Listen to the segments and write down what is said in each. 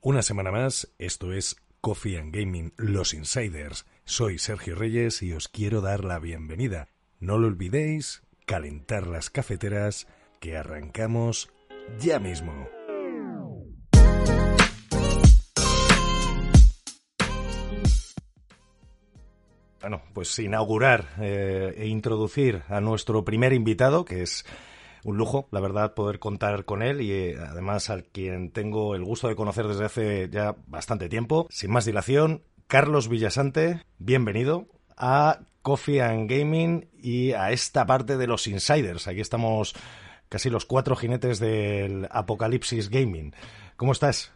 Una semana más, esto es Coffee and Gaming Los Insiders. Soy Sergio Reyes y os quiero dar la bienvenida. No lo olvidéis, calentar las cafeteras, que arrancamos ya mismo. Bueno, pues inaugurar eh, e introducir a nuestro primer invitado, que es un lujo, la verdad, poder contar con él y eh, además al quien tengo el gusto de conocer desde hace ya bastante tiempo. Sin más dilación, Carlos Villasante, bienvenido a Coffee and Gaming y a esta parte de los insiders. Aquí estamos casi los cuatro jinetes del apocalipsis gaming. ¿Cómo estás?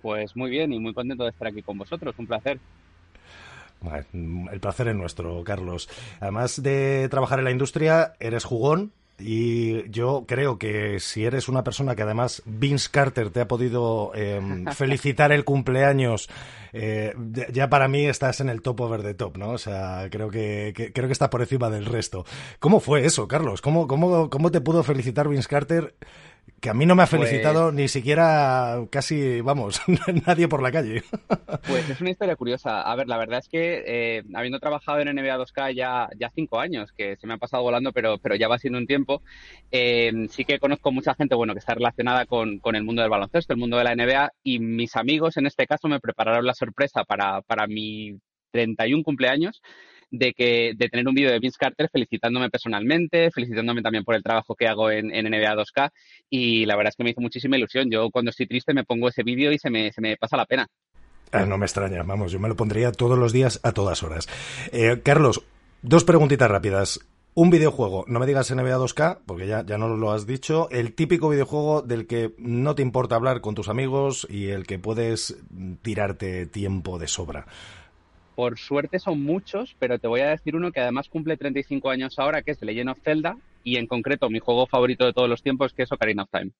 Pues muy bien y muy contento de estar aquí con vosotros. Un placer. El placer es nuestro, Carlos. Además de trabajar en la industria, eres jugón, y yo creo que si eres una persona que además Vince Carter te ha podido em, felicitar el cumpleaños, eh, ya para mí estás en el top over the top, ¿no? O sea, creo que, creo que estás por encima del resto. ¿Cómo fue eso, Carlos? ¿Cómo, cómo, cómo te pudo felicitar Vince Carter que a mí no me ha felicitado pues ni siquiera casi, vamos, nadie por la calle. Pues es una historia curiosa. A ver, la verdad es que eh, habiendo trabajado en NBA 2K ya, ya cinco años, que se me ha pasado volando, pero, pero ya va siendo un tiempo, eh, sí que conozco mucha gente, bueno, que está relacionada con, con, el mundo del baloncesto, el mundo de la NBA, y mis amigos en este caso me prepararon la sorpresa para, para mi 31 cumpleaños de que de tener un vídeo de Vince Carter felicitándome personalmente, felicitándome también por el trabajo que hago en, NBA 2K y la verdad es que me hizo muchísima ilusión. Yo cuando estoy triste me pongo ese vídeo y se me, se me pasa la pena. Ah, no me extraña, vamos, yo me lo pondría todos los días a todas horas. Eh, Carlos, dos preguntitas rápidas. Un videojuego, no me digas NBA 2K, porque ya, ya no lo has dicho, el típico videojuego del que no te importa hablar con tus amigos y el que puedes tirarte tiempo de sobra. Por suerte son muchos, pero te voy a decir uno que además cumple 35 años ahora, que es The Legend of Zelda, y en concreto mi juego favorito de todos los tiempos, que es Ocarina of Time.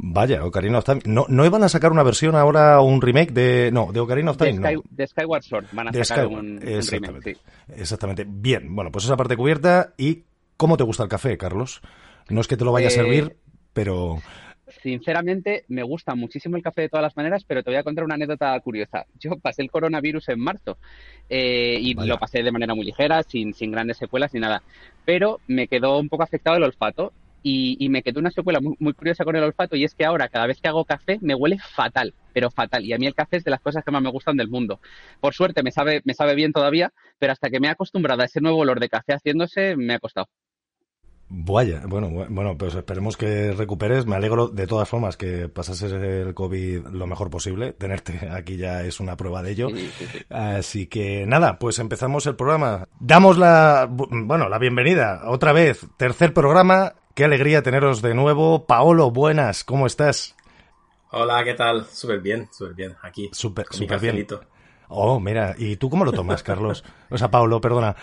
Vaya, Ocarina of Time. ¿No, ¿No iban a sacar una versión ahora, un remake de... No, de Ocarina of Time? De, Skyward Sword van a sacar un, remake, Exactamente. Bien, bueno, pues esa parte cubierta. ¿Y cómo te gusta el café, Carlos? No es que te lo vaya a eh, servir, pero sinceramente me gusta muchísimo el café de todas las maneras, pero te voy a contar una anécdota curiosa. Yo pasé el coronavirus en marzo eh, y lo pasé de manera muy ligera, sin, sin grandes secuelas ni nada, pero me quedó un poco afectado el olfato y, me quedó una secuela muy, muy, curiosa con el olfato y es que ahora cada vez que hago café me huele fatal, pero fatal. Y a mí el café es de las cosas que más me gustan del mundo. Por suerte me sabe, me sabe bien todavía, pero hasta que me he acostumbrado a ese nuevo olor de café haciéndose me ha costado. Vaya, bueno, bueno, pues esperemos que recuperes. Me alegro de todas formas que pasases el COVID lo mejor posible. Tenerte aquí ya es una prueba de ello. Así que nada, pues empezamos el programa. Damos la, bueno, la bienvenida otra vez. Tercer programa. Qué alegría teneros de nuevo. Paolo, buenas, ¿cómo estás? Hola, ¿qué tal? Súper bien, súper bien. Aquí. Súper, súper bien. Oh, mira, ¿y tú cómo lo tomas, Carlos? O sea, Paolo, perdona.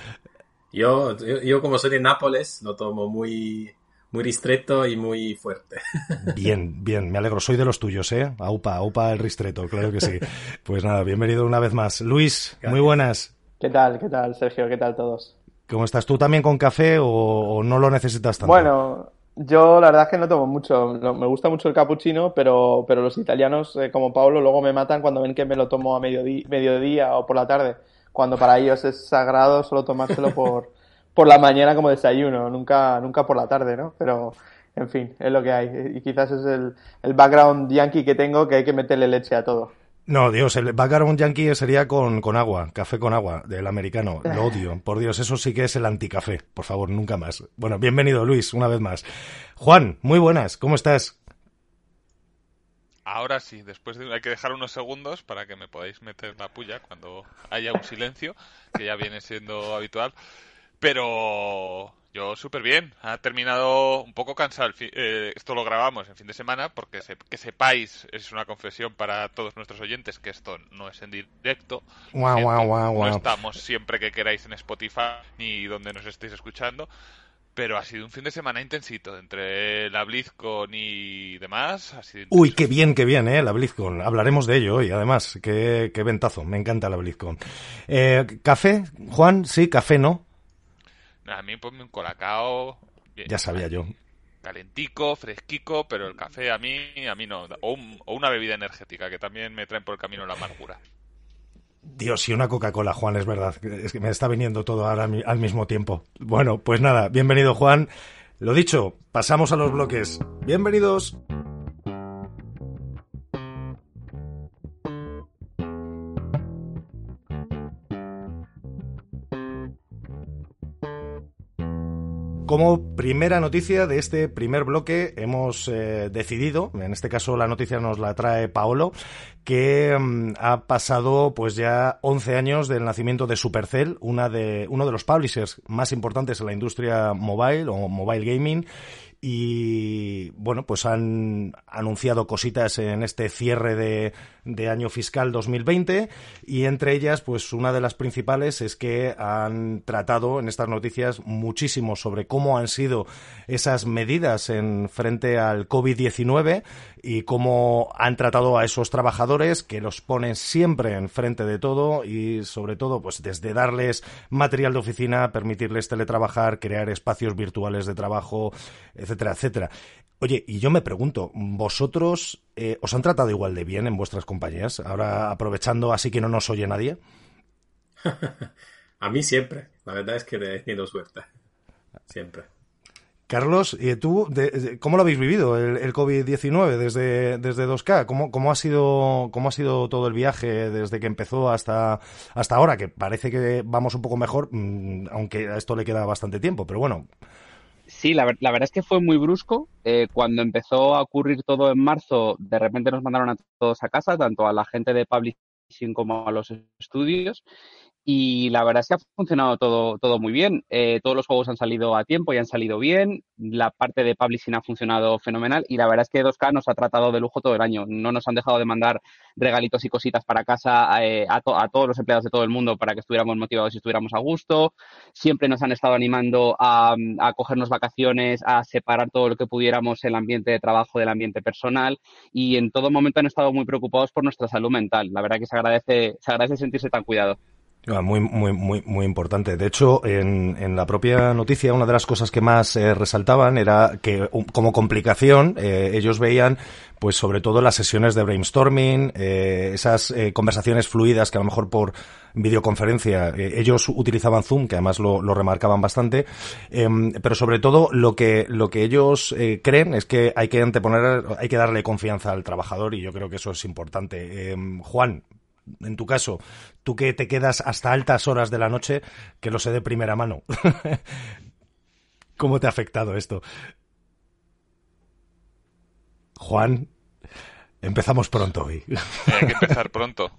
Yo, yo, como soy de Nápoles, lo tomo muy, muy ristreto y muy fuerte. Bien, bien, me alegro. Soy de los tuyos, ¿eh? Aupa, aupa el ristreto, claro que sí. Pues nada, bienvenido una vez más. Luis, muy buenas. ¿Qué tal? ¿Qué tal, Sergio? ¿Qué tal todos? ¿Cómo estás? ¿Tú también con café o, no lo necesitas tanto? Bueno, yo la verdad es que no tomo mucho. Me gusta mucho el cappuccino, pero, pero los italianos, eh, como Pablo, luego me matan cuando ven que me lo tomo a mediodía, mediodía o por la tarde cuando para ellos es sagrado solo tomárselo por, por la mañana como desayuno, nunca, nunca por la tarde, ¿no? Pero, en fin, es lo que hay. Y quizás es el, el background yankee que tengo, que hay que meterle leche a todo. No, Dios, el background yankee sería con, con agua, café con agua, del americano. Lo odio. Por Dios, eso sí que es el anticafé. Por favor, nunca más. Bueno, bienvenido, Luis, una vez más. Juan, muy buenas, ¿cómo estás? Ahora sí, después de, hay que dejar unos segundos para que me podáis meter la puya cuando haya un silencio, que ya viene siendo habitual. Pero yo súper bien. Ha terminado un poco cansado. Eh, esto lo grabamos en fin de semana porque que sepáis, es una confesión para todos nuestros oyentes, que esto no es en directo. no estamos siempre que queráis en Spotify ni donde nos estéis escuchando pero ha sido un fin de semana intensito entre la BlizzCon y demás. Uy, qué bien, qué bien, ¿eh? La BlizzCon. Hablaremos de ello hoy, además. Qué, qué ventazo, me encanta la BlizzCon. Eh, ¿Café, Juan? Sí, café, ¿no? A mí ponme un colacao. ya sabía yo. calentico, fresquico, pero el café a mí, a mí no. O, una bebida energética, que también me traen por el camino la amargura. Dios, y una Coca-Cola, Juan, es verdad. Es que me está viniendo todo ahora al mismo tiempo. Bueno, pues nada, bienvenido, Juan. Lo dicho, pasamos a los bloques. Bienvenidos. Como primera noticia de este primer bloque hemos eh, decidido, en este caso la noticia nos la trae Paolo, que mm, ha pasado pues ya 11 años del nacimiento de Supercell, una de, uno de los publishers más importantes en la industria mobile o mobile gaming y bueno, pues han anunciado cositas en este cierre de, de, año fiscal 2020 y entre ellas, pues una de las principales es que han tratado en estas noticias muchísimo sobre cómo han sido esas medidas en frente al COVID-19 y cómo han tratado a esos trabajadores que los ponen siempre en frente de todo y sobre todo pues desde darles material de oficina, permitirles teletrabajar, crear espacios virtuales de trabajo, etcétera, etcétera. Oye, y yo me pregunto, ¿vosotros eh, os han tratado igual de bien en vuestras compañías? Ahora aprovechando así que no nos oye nadie. a mí siempre. La verdad es que he tenido suerte. Siempre. Carlos, ¿y tú cómo lo habéis vivido el, COVID-19 desde, desde 2K? ¿Cómo, cómo, ha sido, ¿Cómo ha sido todo el viaje desde que empezó hasta, hasta ahora? Que parece que vamos un poco mejor, mm, aunque a esto le queda bastante tiempo, pero bueno. Sí, la, verdad es que fue muy brusco. Eh, cuando empezó a ocurrir todo en marzo, de repente nos mandaron a todos a casa, tanto a la gente de publishing como a los estudios. Y la verdad es que ha funcionado todo, todo muy bien. Eh, todos los juegos han salido a tiempo y han salido bien. La parte de publishing ha funcionado fenomenal. Y la verdad es que 2K nos ha tratado de lujo todo el año. No nos han dejado de mandar regalitos y cositas para casa eh, a, todos los empleados de todo el mundo para que estuviéramos motivados y estuviéramos a gusto. Siempre nos han estado animando a, a cogernos vacaciones, a separar todo lo que pudiéramos el ambiente de trabajo del ambiente personal. Y en todo momento han estado muy preocupados por nuestra salud mental. La verdad que se agradece, se agradece sentirse tan cuidado. Ah, muy, muy, muy, muy importante. De hecho, en, en la propia noticia, una de las cosas que más eh, resaltaban era que, como complicación, eh, ellos veían, pues sobre todo las sesiones de brainstorming, eh, esas conversaciones fluidas que a lo mejor por videoconferencia ellos utilizaban Zoom, que además lo, lo remarcaban bastante, em, pero sobre todo lo que, lo que ellos creen es que hay que anteponer, hay que darle confianza al trabajador y yo creo que eso es importante. Em, Juan, en tu caso, tú que te quedas hasta altas horas de la noche, que lo sé de primera mano. ¿Cómo te ha afectado esto? Juan, empezamos pronto hoy. Hay que empezar pronto.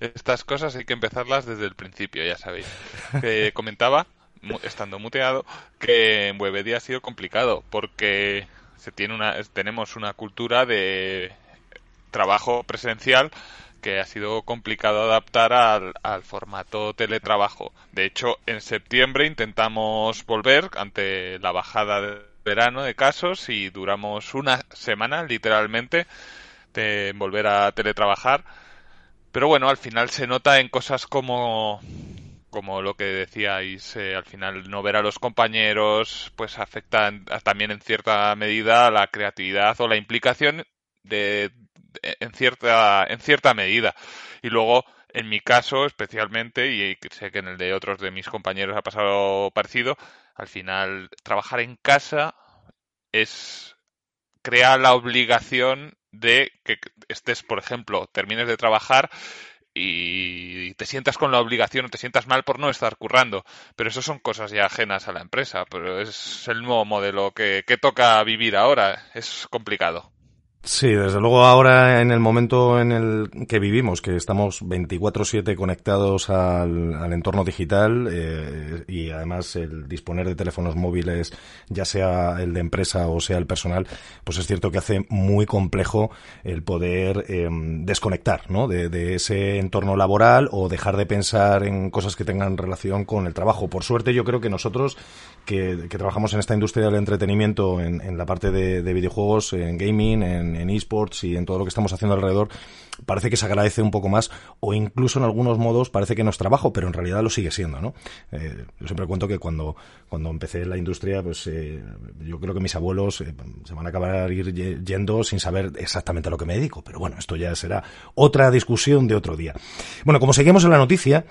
Estas cosas hay que empezarlas desde el principio, ya sabéis. Comentaba, estando muteado, que en Webedia ha sido complicado porque se tiene una, tenemos una cultura de trabajo presencial que ha sido complicado adaptar al, formato teletrabajo. De hecho, en septiembre intentamos volver ante la bajada de verano de casos y duramos una semana, literalmente, de volver a teletrabajar. Pero bueno, al final se nota en cosas como como lo que decíais, eh, al final no ver a los compañeros, pues afecta también en cierta medida la creatividad o la implicación de, en cierta, en cierta medida. Y luego, en mi caso especialmente, y sé que en el de otros de mis compañeros ha pasado parecido, al final trabajar en casa es crear la obligación de que estés, por ejemplo, termines de trabajar y te sientas con la obligación o te sientas mal por no estar currando. Pero eso son cosas ya ajenas a la empresa, pero es el nuevo modelo que, que toca vivir ahora. Es complicado. Sí, desde luego ahora en el momento en el que vivimos, que estamos 24/7 conectados al, entorno digital eh, y además el disponer de teléfonos móviles, ya sea el de empresa o sea el personal, pues es cierto que hace muy complejo el poder eh, desconectar ¿no? de, ese entorno laboral o dejar de pensar en cosas que tengan relación con el trabajo. Por suerte yo creo que nosotros que, que trabajamos en esta industria del entretenimiento, en, en la parte de, de videojuegos, en gaming, en en, esports y en todo lo que estamos haciendo alrededor, parece que se agradece un poco más o incluso en algunos modos parece que no es trabajo, pero en realidad lo sigue siendo, ¿no? Eh, yo siempre cuento que cuando, cuando empecé la industria, pues eh, yo creo que mis abuelos eh, se van a acabar ir yendo sin saber exactamente a lo que me dedico, pero bueno, esto ya será otra discusión de otro día. Bueno, como seguimos en la noticia,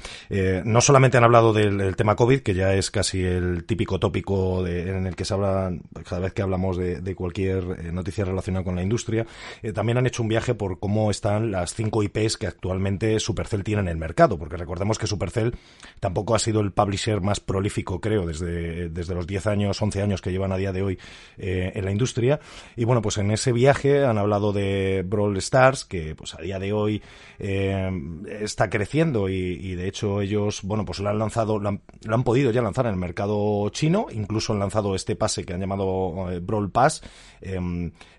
no solamente han hablado del, tema COVID, que ya es casi el típico tópico en el que se habla cada vez que hablamos de, de cualquier noticia relacionada con la industria, también han hecho un viaje por cómo están las cinco IPs que actualmente Supercell tiene en el mercado, porque recordemos que Supercell tampoco ha sido el publisher más prolífico, creo, desde, desde los 10 años, 11 años que llevan a día de hoy eh, en la industria. Y bueno, pues en ese viaje han hablado de Brawl Stars, que pues a día de hoy eh, está creciendo y, de hecho ellos, bueno, pues lo han lanzado, lo han, podido ya lanzar en el mercado chino, incluso han lanzado este pase que han llamado eh, Brawl Pass.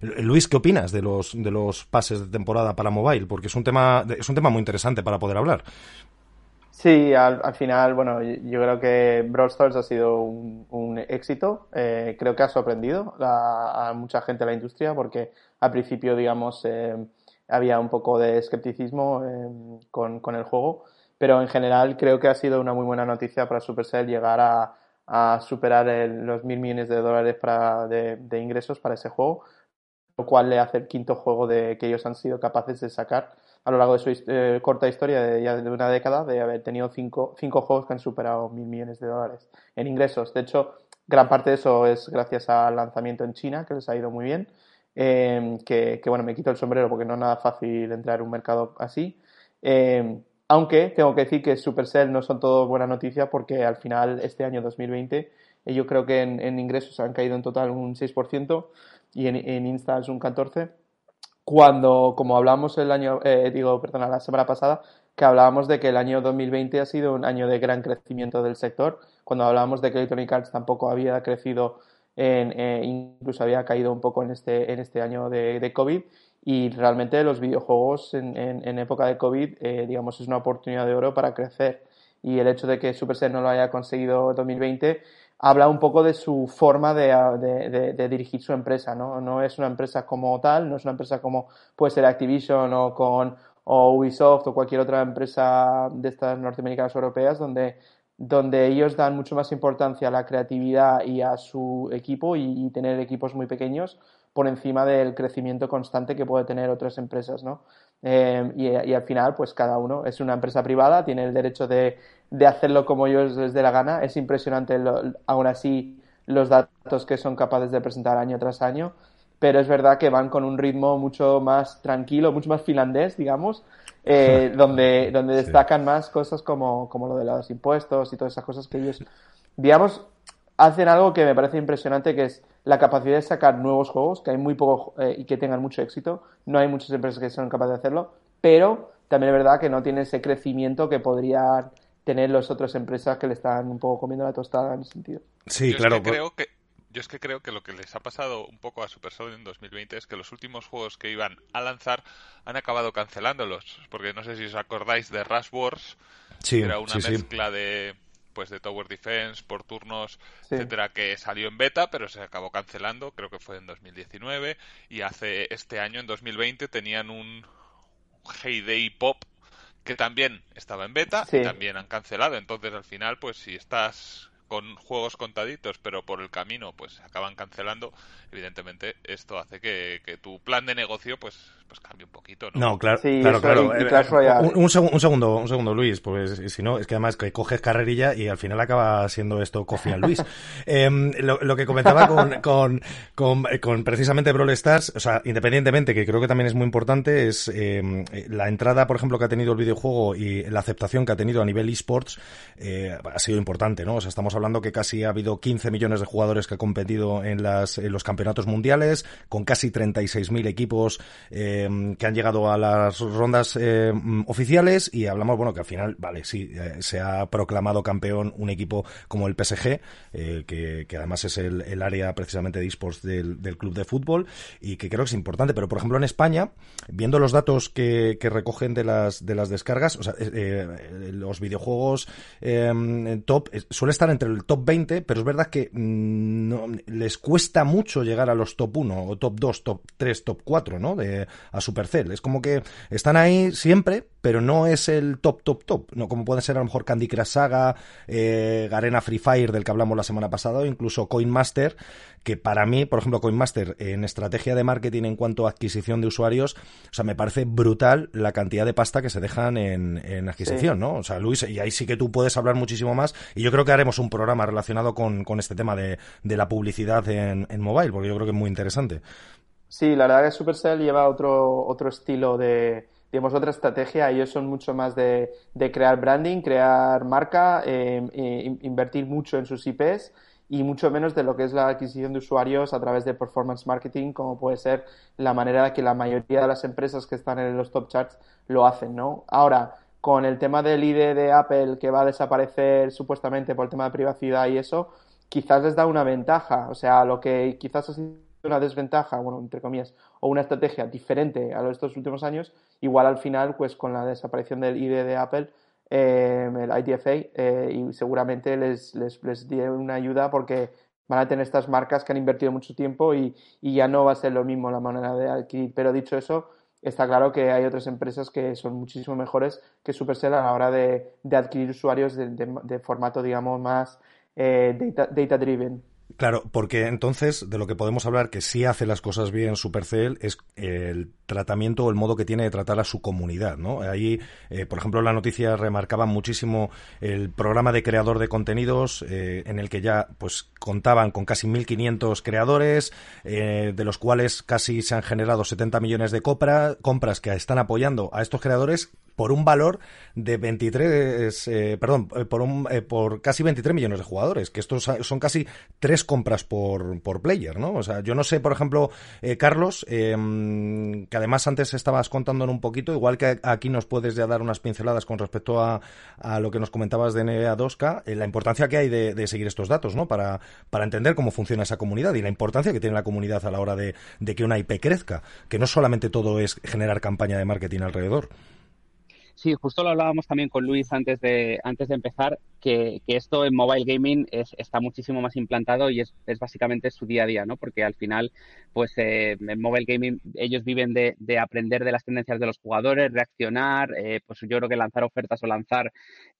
Luis, ¿qué opinas de los, de los pases de temporada para mobile? Porque es un tema, es un tema muy interesante para poder hablar. Sí, al, final, bueno, yo creo que Brawl Stars ha sido un, éxito. Eh, creo que ha sorprendido a, mucha gente de la industria porque al principio, digamos, eh, había un poco de escepticismo eh, con, el juego. Pero en general creo que ha sido una muy buena noticia para Supercell llegar a, superar los mil millones de dólares para, de, ingresos para ese juego, lo cual le hace el quinto juego de, que ellos han sido capaces de sacar a lo largo de su eh, corta historia de ya de una década de haber tenido cinco, cinco juegos que han superado mil millones de dólares en ingresos. De hecho, gran parte de eso es gracias al lanzamiento en China, que les ha ido muy bien. Em, que, bueno, me quito el sombrero porque no es nada fácil entrar en un mercado así. Em, aunque tengo que decir que Supercell no son todo buenas noticias porque al final este año 2020 eh, yo creo que en, ingresos han caído en total un 6% y en, en Insta es un 14% cuando, como hablamos el año, eh, digo, perdona, la semana pasada, que hablábamos de que el año 2020 ha sido un año de gran crecimiento del sector, cuando hablábamos de que Electronic Arts tampoco había crecido, eh, incluso había caído un poco en este, en este año de, de COVID, y realmente los videojuegos en, en, época de COVID, eh, digamos, es una oportunidad de oro para crecer. Y el hecho de que Supercell no lo haya conseguido en 2020 habla un poco de su forma de, dirigir su empresa, ¿no? No es una empresa como tal, no es una empresa como puede ser Activision o con o Ubisoft o cualquier otra empresa de estas norteamericanas europeas donde, donde ellos dan mucho más importancia a la creatividad y a su equipo y, y tener equipos muy pequeños por encima del crecimiento constante que puede tener otras empresas, ¿no? Eh, y, al final, pues cada uno es una empresa privada, tiene el derecho de, de hacerlo como ellos les dé la gana. Es impresionante, aún así, los datos que son capaces de presentar año tras año. Pero es verdad que van con un ritmo mucho más tranquilo, mucho más finlandés, digamos, eh, donde, donde destacan más cosas como, como lo de los impuestos y todas esas cosas que ellos, digamos, hacen algo que me parece impresionante, que es la capacidad de sacar nuevos juegos, que hay muy poco eh, y que tengan mucho éxito. No hay muchas empresas que sean capaces de hacerlo, pero también es verdad que no tiene ese crecimiento que podrían tener las otras empresas que le están un poco comiendo la tostada en ese sentido. Sí, claro. Es que creo que, yo es que creo que lo que les ha pasado un poco a Supercell en 2020 es que los últimos juegos que iban a lanzar han acabado cancelándolos. Porque no sé si os acordáis de Rush Wars, sí, era una mezcla de pues de Tower Defense por turnos, etcétera, que salió en beta, pero se acabó cancelando, creo que fue en 2019 y hace este año en 2020 tenían un Heyday Pop que también estaba en beta y también han cancelado, entonces al final pues si estás con juegos contaditos, pero por el camino pues se acaban cancelando, evidentemente esto hace que, que tu plan de negocio pues pues cambie un poquito, ¿no? No, claro, claro, claro. Eh, un, segundo, un segundo, Luis, pues si no, es que además que coges carrerilla y al final acaba siendo esto Coffee Luis. Em, lo, que comentaba con, con, con, con, precisamente Brawl Stars, o sea, independientemente, que creo que también es muy importante, es em, la entrada, por ejemplo, que ha tenido el videojuego y la aceptación que ha tenido a nivel esports eh, ha sido importante, ¿no? O sea, estamos hablando que casi ha habido 15 millones de jugadores que han competido en, las, en los campeonatos mundiales, con casi 36.000 equipos eh, que han llegado a las rondas eh, oficiales y hablamos, bueno, que al final, vale, sí, eh, se ha proclamado campeón un equipo como el PSG, que, que, además es el, el, área precisamente de esports del, club de fútbol y que creo que es importante, pero por ejemplo en España, viendo los datos que, que recogen de las, de las descargas, o sea, los videojuegos top suele estar entre el top 20, pero es verdad que mm, no, les cuesta mucho llegar a los top 1 o top 2, top 3, top 4, ¿no? De, a Supercell. Es como que están ahí siempre, pero no es el top, top, top. No como pueden ser a lo mejor Candy Crush Saga, eh, Garena Free Fire, del que hablamos la semana pasada, o incluso Coinmaster, que para mí, por ejemplo, Coinmaster, en estrategia de marketing en cuanto a adquisición de usuarios, o sea, me parece brutal la cantidad de pasta que se dejan en, adquisición, ¿no? O sea, Luis, y ahí sí que tú puedes hablar muchísimo más, y yo creo que haremos un programa relacionado con, este tema de, la publicidad en, en mobile, porque yo creo que es muy interesante. Sí, la verdad que Supercell lleva otro, otro estilo de, digamos, otra estrategia. Ellos son mucho más de, de crear branding, crear marca, eh, invertir mucho en sus IPs y mucho menos de lo que es la adquisición de usuarios a través de performance marketing, como puede ser la manera que la mayoría de las empresas que están en los top charts lo hacen, ¿no? Ahora, con el tema del ID de Apple que va a desaparecer supuestamente por el tema de privacidad y eso, quizás les da una ventaja. O sea, lo que quizás ha una desventaja, bueno, entre comillas, o una estrategia diferente a estos últimos años, igual al final, pues con la desaparición del ID de Apple, Em, el IDFA, eh, y seguramente les, les, les una ayuda porque van a tener estas marcas que han invertido mucho tiempo y, y, ya no va a ser lo mismo la manera de adquirir. Pero dicho eso, está claro que hay otras empresas que son muchísimo mejores que Supercell a la hora de, de adquirir usuarios de, de, formato, digamos, más eh, data, data driven. Claro, porque entonces de lo que podemos hablar que sí hace las cosas bien Supercell es el tratamiento o el modo que tiene de tratar a su comunidad, ¿no? Ahí, eh, por ejemplo, la noticia remarcaba muchísimo el programa de creador de contenidos eh, en el que ya pues contaban con casi 1.500 creadores, eh, de los cuales casi se han generado 70 millones de compras que están apoyando a estos creadores por un valor de 23, eh, perdón, eh, por, un, eh, por casi 23 millones de jugadores, que estos son casi tres compras por, por player, ¿no? O sea, yo no sé, por ejemplo, Carlos, em, que además antes estabas contándonos un poquito, igual que aquí nos puedes ya dar unas pinceladas con respecto a, a lo que nos comentabas de NBA 2K, la importancia que hay de, seguir estos datos, ¿no? Para, para entender cómo funciona esa comunidad y la importancia que tiene la comunidad a la hora de, de que una IP crezca, que no solamente todo es generar campaña de marketing alrededor. Sí, justo lo hablábamos también con Luis antes de, antes de empezar, que, esto en mobile gaming es, está muchísimo más implantado y es, básicamente su día a día, ¿no? Porque al final, pues eh, en mobile gaming ellos viven de, de, aprender de las tendencias de los jugadores, reaccionar, eh, pues yo creo que lanzar ofertas o lanzar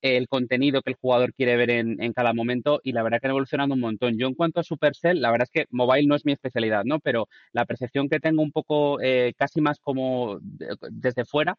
el contenido que el jugador quiere ver en, en, cada momento y la verdad que han evolucionado un montón. Yo en cuanto a Supercell, la verdad es que mobile no es mi especialidad, ¿no? Pero la percepción que tengo un poco eh, casi más como desde fuera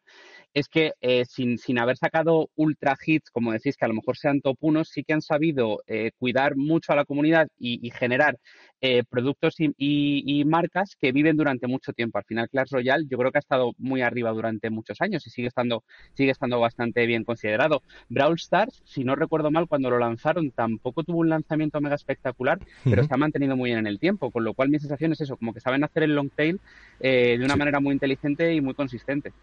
es que sin, sin haber sacado ultra hits, como decís, que a lo mejor sean top 1, sí que han sabido eh, cuidar mucho a la comunidad y, generar eh, productos y, marcas que viven durante mucho tiempo. Al final, Clash Royale yo creo que ha estado muy arriba durante muchos años y sigue estando, sigue estando bastante bien considerado. Brawl Stars, si no recuerdo mal, cuando lo lanzaron tampoco tuvo un lanzamiento mega espectacular, pero se ha mantenido muy bien en el tiempo, con lo cual mi sensación es eso, como que saben hacer el long tail eh, de una manera muy inteligente y muy consistente.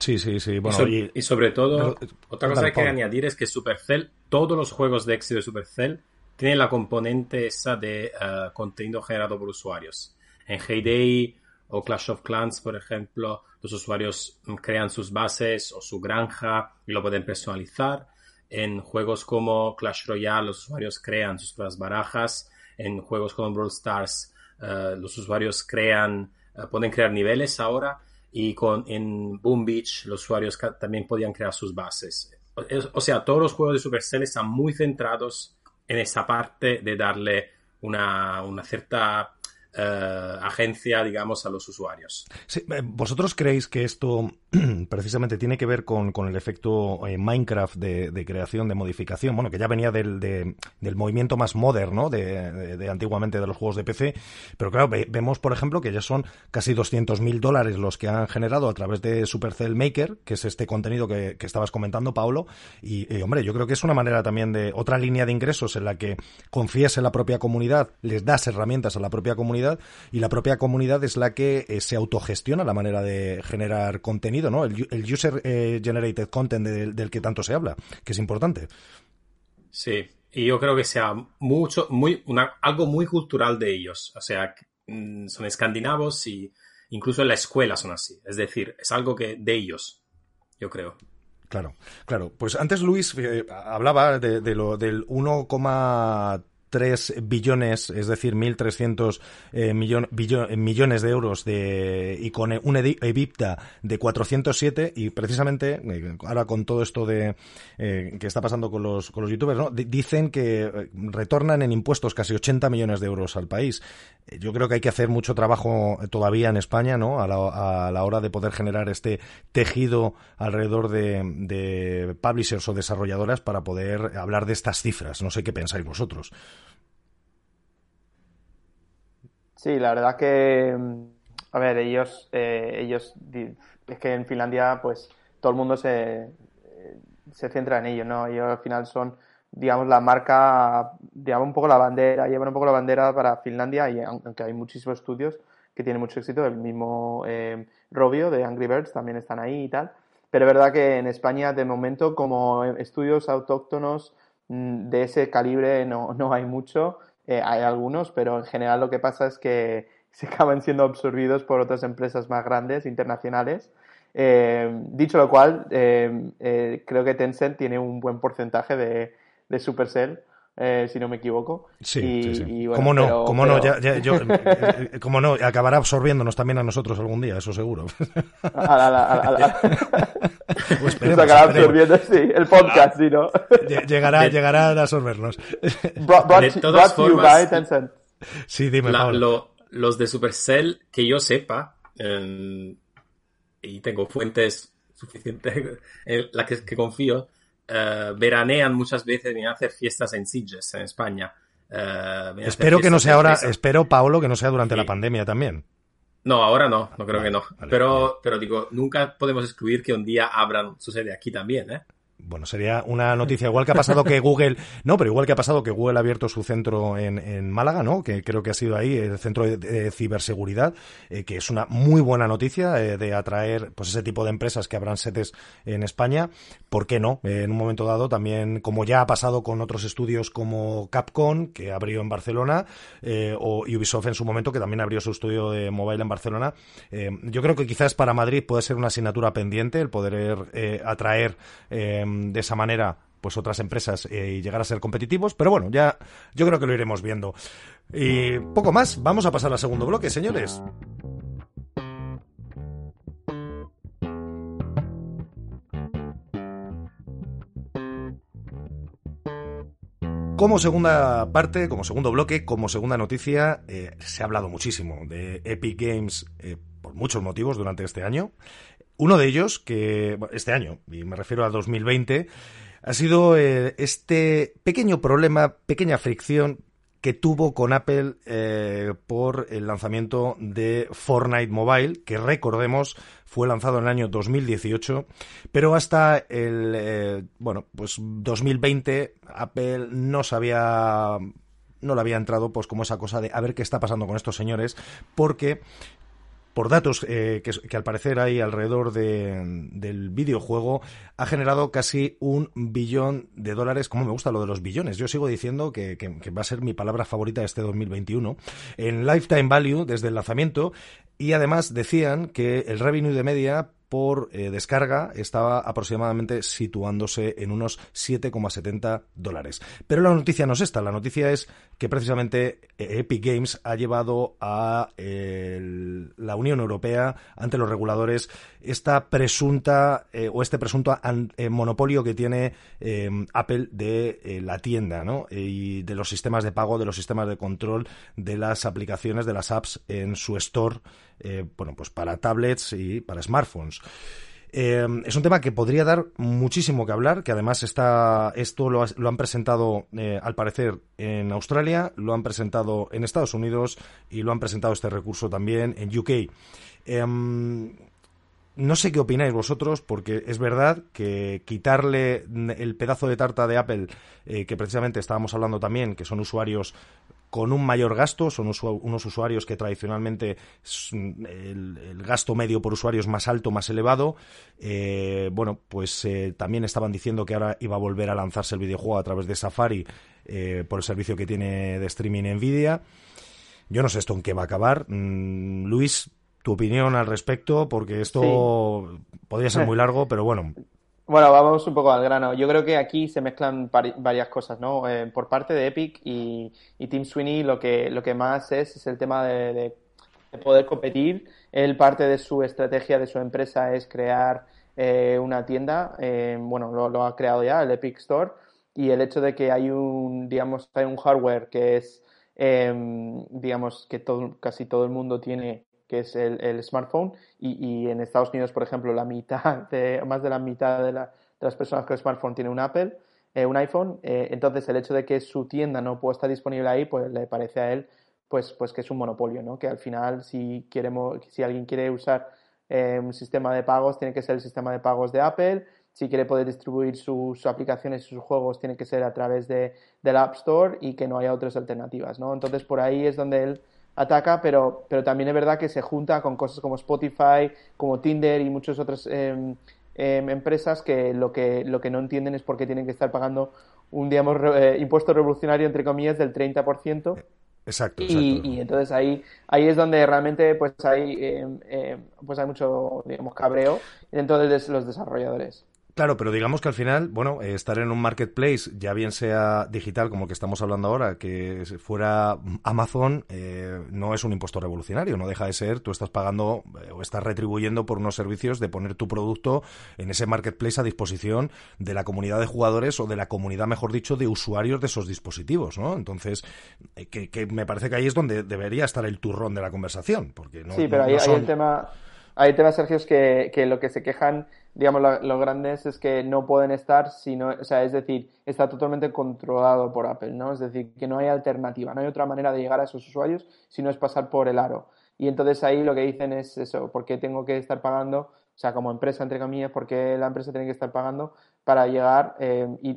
Sí, sí, sí. Bueno, y, sobre todo, otra cosa que hay que añadir es que Supercell, todos los juegos de éxito de Supercell tienen la componente esa de eh, contenido generado por usuarios. En Heyday o Clash of Clans, por ejemplo, los usuarios crean sus bases o su granja y lo pueden personalizar. En juegos como Clash Royale, los usuarios crean sus propias barajas. En juegos como Brawl Stars, eh, los usuarios crean, eh, pueden crear niveles ahora y con, en Boom Beach los usuarios también podían crear sus bases. O sea, todos los juegos de Supercell están muy centrados en esa parte de darle una, una cierta eh, agencia, digamos, a los usuarios. Eh, ¿Vosotros creéis que esto precisamente tiene que ver con, el efecto eh, Minecraft de, creación, de modificación? Bueno, que ya venía del, del movimiento más moderno de, antiguamente de los juegos de PC, pero claro, vemos, por ejemplo, que ya son casi 200.000 dólares los que han generado a través de Supercell Maker, que es este contenido que, estabas comentando, Paulo, y, hombre, yo creo que es una manera también de otra línea de ingresos en la que confías en la propia comunidad, les das herramientas a la propia comunidad, y la propia comunidad es la que eh, se autogestiona la manera de generar contenido, ¿no? El, user eh, generated content del, que tanto se habla, que es importante. Sí, y yo creo que sea mucho, muy, una, algo muy cultural de ellos. O sea, mm, son escandinavos y incluso en la escuela son así. Es decir, es algo que de ellos, yo creo. Claro, claro. Pues antes Luis eh, hablaba de, lo del 1, 3 billones, es decir, 1.300 eh, millones de euros de, y con un EBITDA de 407 y precisamente eh, ahora con todo esto de eh, que está pasando con los, con los youtubers, ¿no? dicen que retornan en impuestos casi 80 millones de euros al país. Yo creo que hay que hacer mucho trabajo todavía en España, ¿no? A la, a la hora de poder generar este tejido alrededor de, de publishers o desarrolladoras para poder hablar de estas cifras. No sé qué pensáis vosotros. Sí, la verdad que, a ver, ellos, eh, ellos, es que en Finlandia, pues, todo el mundo se, se centra en ellos, ¿no? Ellos al final son, digamos, la marca, digamos, un poco la bandera, llevan un poco la bandera para Finlandia, y aunque hay muchísimos estudios que tienen mucho éxito, el mismo eh, Robio de Angry Birds también están ahí y tal, pero es verdad que en España, de momento, como estudios autóctonos mm, de ese calibre no, no hay mucho, eh, hay algunos, pero en general lo que pasa es que se acaban siendo absorbidos por otras empresas más grandes, internacionales. Eh, dicho lo cual, eh, creo que Tencent tiene un buen porcentaje de, de Supercell eh, si no me equivoco. Sí, sí, ¿Cómo no? ¿Cómo no? Ya, yo, eh, ¿Cómo no? Acabará absorbiéndonos también a nosotros algún día, eso seguro. pues acabará absorbiendo, sí, el podcast, sí, ¿no? Llegará, llegará a absorbernos. de formas, Sí, dime, los de Supercell, que yo sepa, em, y tengo fuentes suficientes en las que confío, eh, veranean muchas veces, a hacer fiestas en Sitges, en España. Eh, espero que no sea ahora, espero, Paolo, que no sea durante la pandemia también. No, ahora no, no creo que no. pero, pero digo, nunca podemos excluir que un día abran su sede aquí también, ¿eh? Bueno, sería una noticia igual que ha pasado que Google, no, pero igual que ha pasado que Google ha abierto su centro en, en Málaga, ¿no? Que creo que ha sido ahí el centro de, ciberseguridad, eh, que es una muy buena noticia eh, de atraer pues ese tipo de empresas que abran sedes en España. ¿Por qué no? Eh, en un momento dado también, como ya ha pasado con otros estudios como Capcom, que abrió en Barcelona, o Ubisoft en su momento, que también abrió su estudio de mobile en Barcelona. yo creo que quizás para Madrid puede ser una asignatura pendiente el poder atraer de esa manera pues otras empresas eh, y llegar a ser competitivos, pero bueno, ya yo creo que lo iremos viendo. Y poco más, vamos a pasar al segundo bloque, señores. Como segunda parte, como segundo bloque, como segunda noticia, eh, se ha hablado muchísimo de Epic Games eh, por muchos motivos durante este año. Uno de ellos, que este año, y me refiero a 2020, ha sido eh, este pequeño problema, pequeña fricción que tuvo con Apple eh, por el lanzamiento de Fortnite Mobile, que recordemos fue lanzado en el año 2018, pero hasta el eh, bueno, pues 2020 Apple no sabía no le había entrado pues como esa cosa de a ver qué está pasando con estos señores, porque por datos eh, que, al parecer hay alrededor del videojuego, ha generado casi un billón de dólares. Como me gusta lo de los billones. Yo sigo diciendo que, va a ser mi palabra favorita este 2021. En Lifetime Value, desde el lanzamiento, y además decían que el revenue de media por eh, descarga estaba aproximadamente situándose en unos 7,70 dólares. Pero la noticia no es esta, la noticia es que precisamente Epic Games ha llevado a la Unión Europea ante los reguladores esta presunta eh, o este presunto monopolio que tiene Apple de la tienda ¿no? y de los sistemas de pago, de los sistemas de control de las aplicaciones, de las apps en su store eh, bueno, pues para tablets y para smartphones. Eh, es un tema que podría dar muchísimo que hablar, que además está, esto lo, han presentado, eh, al parecer, en Australia, lo han presentado en Estados Unidos y lo han presentado este recurso también en UK. Em, no sé qué opináis vosotros, porque es verdad que quitarle el pedazo de tarta de Apple, que precisamente estábamos hablando también, que son usuarios con un mayor gasto, son unos usuarios que tradicionalmente el, gasto medio por usuario es más alto, más elevado. Eh, bueno, pues eh, también estaban diciendo que ahora iba a volver a lanzarse el videojuego a través de Safari eh, por el servicio que tiene de streaming Nvidia. Yo no sé esto en qué va a acabar. Mm, Luis, tu opinión al respecto, porque esto podría ser muy largo, pero bueno. Bueno, vamos un poco al grano. Yo creo que aquí se mezclan varias cosas, ¿no? Eh, por parte de Epic y, y, Team Sweeney lo que, lo que más es es el tema de, poder competir. Él parte de su estrategia de su empresa es crear eh, una tienda, eh, bueno, lo, ha creado ya, el Epic Store, y el hecho de que hay un, digamos, hay un hardware que es, digamos, que todo, casi todo el mundo tiene que es el, smartphone, y, en Estados Unidos, por ejemplo, la mitad, de, más de la mitad de, las personas con smartphone tiene un Apple, eh, un iPhone, eh, entonces el hecho de que su tienda no pueda estar disponible ahí, pues le parece a él pues, pues que es un monopolio, ¿no? Que al final, si queremos, si alguien quiere usar eh, un sistema de pagos, tiene que ser el sistema de pagos de Apple. Si quiere poder distribuir sus, aplicaciones y sus juegos, tiene que ser a través de, del App Store y que no haya otras alternativas, ¿no? Entonces, por ahí es donde él ataca, pero, pero también es verdad que se junta con cosas como Spotify, como Tinder y muchas otras em, empresas que lo, que lo que no entienden es por qué tienen que estar pagando un digamos, eh, impuesto revolucionario, entre comillas, del 30%. Exacto, exacto. Y, entonces ahí, ahí es donde realmente pues hay, em, pues hay mucho digamos, cabreo dentro de los desarrolladores. Claro, pero digamos que al final, bueno, eh, estar en un marketplace, ya bien sea digital como el que estamos hablando ahora, que fuera Amazon, eh, no es un impuesto revolucionario, no deja de ser, tú estás pagando eh, o estás retribuyendo por unos servicios de poner tu producto en ese marketplace a disposición de la comunidad de jugadores o de la comunidad, mejor dicho, de usuarios de esos dispositivos, ¿no? Entonces, que, me parece que ahí es donde debería estar el turrón de la conversación, porque no. Sí, pero ahí, el tema. Hay temas, Sergio, es que, que lo que se quejan digamos, lo, grandes es que no pueden estar, sino, o sea, es decir, está totalmente controlado por Apple, ¿no? Es decir, que no hay alternativa, no hay otra manera de llegar a esos usuarios si no es pasar por el aro. Y entonces ahí lo que dicen es eso, ¿por qué tengo que estar pagando? O sea, como empresa, entre comillas, ¿por qué la empresa tiene que estar pagando para llegar? Eh, y,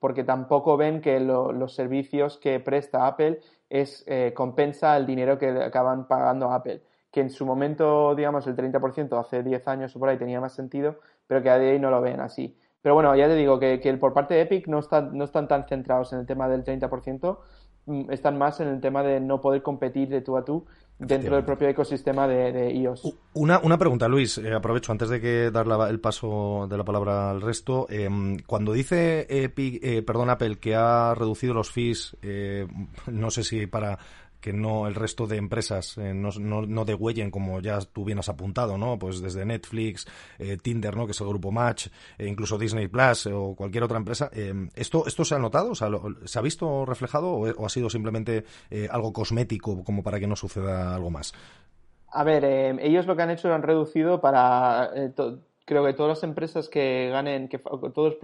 porque tampoco ven que los servicios que presta Apple es eh, compensa el dinero que acaban pagando Apple que en su momento, digamos, el 30% hace 10 años o por ahí tenía más sentido, pero que a día de hoy no lo ven así. Pero bueno, ya te digo que, que por parte de Epic no, están, no están tan centrados en el tema del 30%, mm, están más en el tema de no poder competir de tú a tú dentro del propio ecosistema de, iOS. Una, una pregunta, Luis, eh, aprovecho antes de que dar el paso de la palabra al resto. Em, cuando dice Epic, eh, perdón, Apple que ha reducido los fees, eh, no sé si para que no el resto de empresas eh, no, no, no, degüellen como ya tú bien has apuntado, ¿no? Pues desde Netflix, eh, Tinder, ¿no? Que es el grupo Match, e incluso Disney Plus o cualquier otra empresa. ¿esto, ¿Esto se ha notado? ¿Se ha visto reflejado o, ha sido simplemente algo cosmético como para que no suceda algo más? A ver, ellos lo que han hecho lo han reducido para creo que todas las empresas que ganen, que todas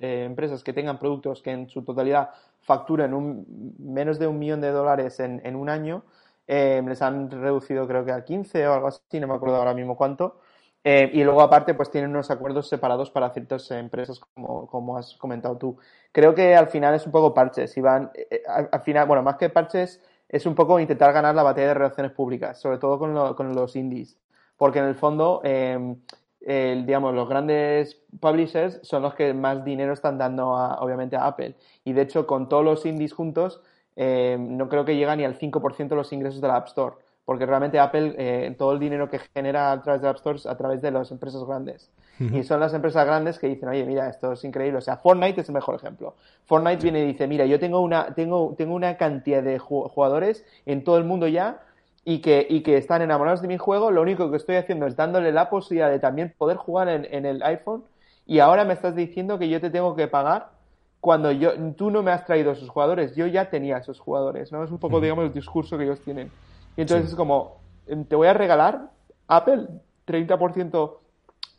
eh, empresas que tengan productos que en su totalidad facturen un, menos de un millón de dólares en, en un año, eh, les han reducido creo que al 15 o algo así, no me acuerdo ahora mismo cuánto. Eh, y luego aparte pues tienen unos acuerdos separados para ciertas empresas como, como has comentado tú. Creo que al final es un poco parches. Y van, al, final, bueno, más que parches es un poco intentar ganar la batalla de relaciones públicas, sobre todo con, con los indies. Porque en el fondo digamos, los grandes publishers son los que más dinero están dando, obviamente, a Apple. Y de hecho, con todos los indies juntos, eh, no creo que llega ni al 5% de los ingresos de la App Store. Porque realmente Apple, eh, todo el dinero que genera a través de la App Store es a través de las empresas grandes. Y son las empresas grandes que dicen, oye, mira, esto es increíble. O sea, Fortnite es el mejor ejemplo. Fortnite viene y dice, mira, yo tengo una, tengo, tengo una cantidad de jugadores en todo el mundo ya y que, y que están enamorados de mi juego, lo único que estoy haciendo es dándole la posibilidad de también poder jugar en, en el iPhone y ahora me estás diciendo que yo te tengo que pagar cuando yo, tú no me has traído esos jugadores, yo ya tenía esos jugadores, ¿no? Es un poco, digamos, el discurso que ellos tienen. Y entonces es como, em, te voy a regalar, Apple, 30%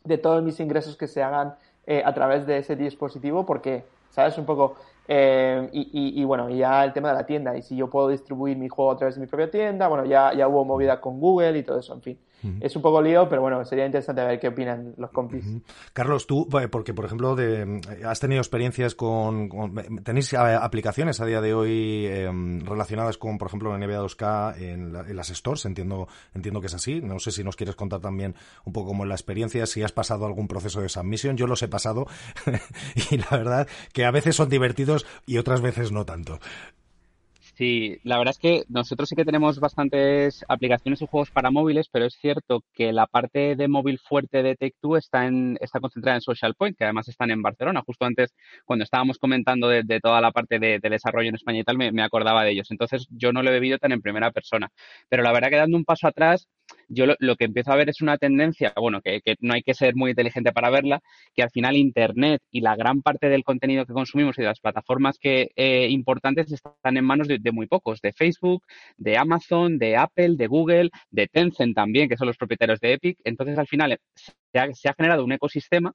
de todos mis ingresos que se hagan eh, a través de ese dispositivo, porque, ¿sabes? Un poco, eh, y, y, bueno, ya el tema de la tienda, y si yo puedo distribuir mi juego a través de mi propia tienda, bueno, ya, ya hubo movida con Google y todo eso, en fin. Es un poco lío, pero bueno, sería interesante ver qué opinan los compis. Carlos, tú, porque por ejemplo, de, has tenido experiencias con, ¿Tenéis eh, aplicaciones a día de hoy em, relacionadas con, por ejemplo, la NBA 2K en, las stores? Entiendo, entiendo que es así. No sé si nos quieres contar también un poco cómo es la experiencia, si has pasado algún proceso de submission. Yo los he pasado y la verdad que a veces son divertidos y otras veces no tanto. Sí, la verdad es que nosotros sí que tenemos bastantes aplicaciones y juegos para móviles, pero es cierto que la parte de móvil fuerte de Take-Two está, en, está concentrada en Social Point, que además están en Barcelona. Justo antes, cuando estábamos comentando de, toda la parte de, desarrollo en España y tal, me, me, acordaba de ellos. Entonces, yo no lo he vivido tan en primera persona. Pero la verdad que dando un paso atrás, yo lo, que empiezo a ver es una tendencia, bueno, que, no hay que ser muy inteligente para verla, que al final Internet y la gran parte del contenido que consumimos y de las plataformas que eh, importantes están en manos de, muy pocos, de Facebook, de Amazon, de Apple, de Google, de Tencent también, que son los propietarios de Epic. Entonces, al final, se ha, generado un ecosistema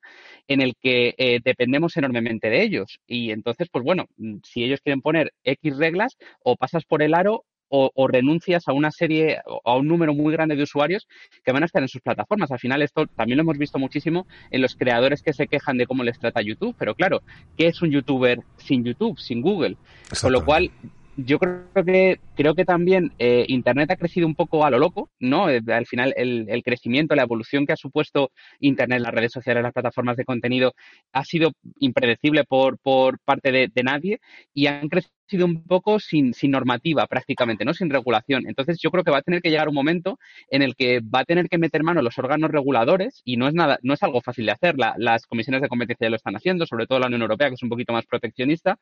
en el que eh, dependemos enormemente de ellos. Y entonces, pues bueno, si ellos quieren poner X reglas, o pasas por el aro o, renuncias a una serie, a un número muy grande de usuarios que van a estar en sus plataformas. Al final esto también lo hemos visto muchísimo en los creadores que se quejan de cómo les trata YouTube, pero claro, ¿qué es un youtuber sin YouTube, sin Google? Con lo cual, yo creo que creo que también eh, Internet ha crecido un poco a lo loco, ¿no? Eh, al final el, el, crecimiento, la evolución que ha supuesto Internet, las redes sociales, las plataformas de contenido, ha sido impredecible por, por parte de, de nadie y han crecido sido un poco sin, sin normativa prácticamente, ¿no? Sin regulación. Entonces yo creo que va a tener que llegar un momento en el que va a tener que meter mano los órganos reguladores y no es nada, no es algo fácil de hacer. las comisiones de competencia ya lo están haciendo, sobre todo la Unión Europea, que es un poquito más proteccionista,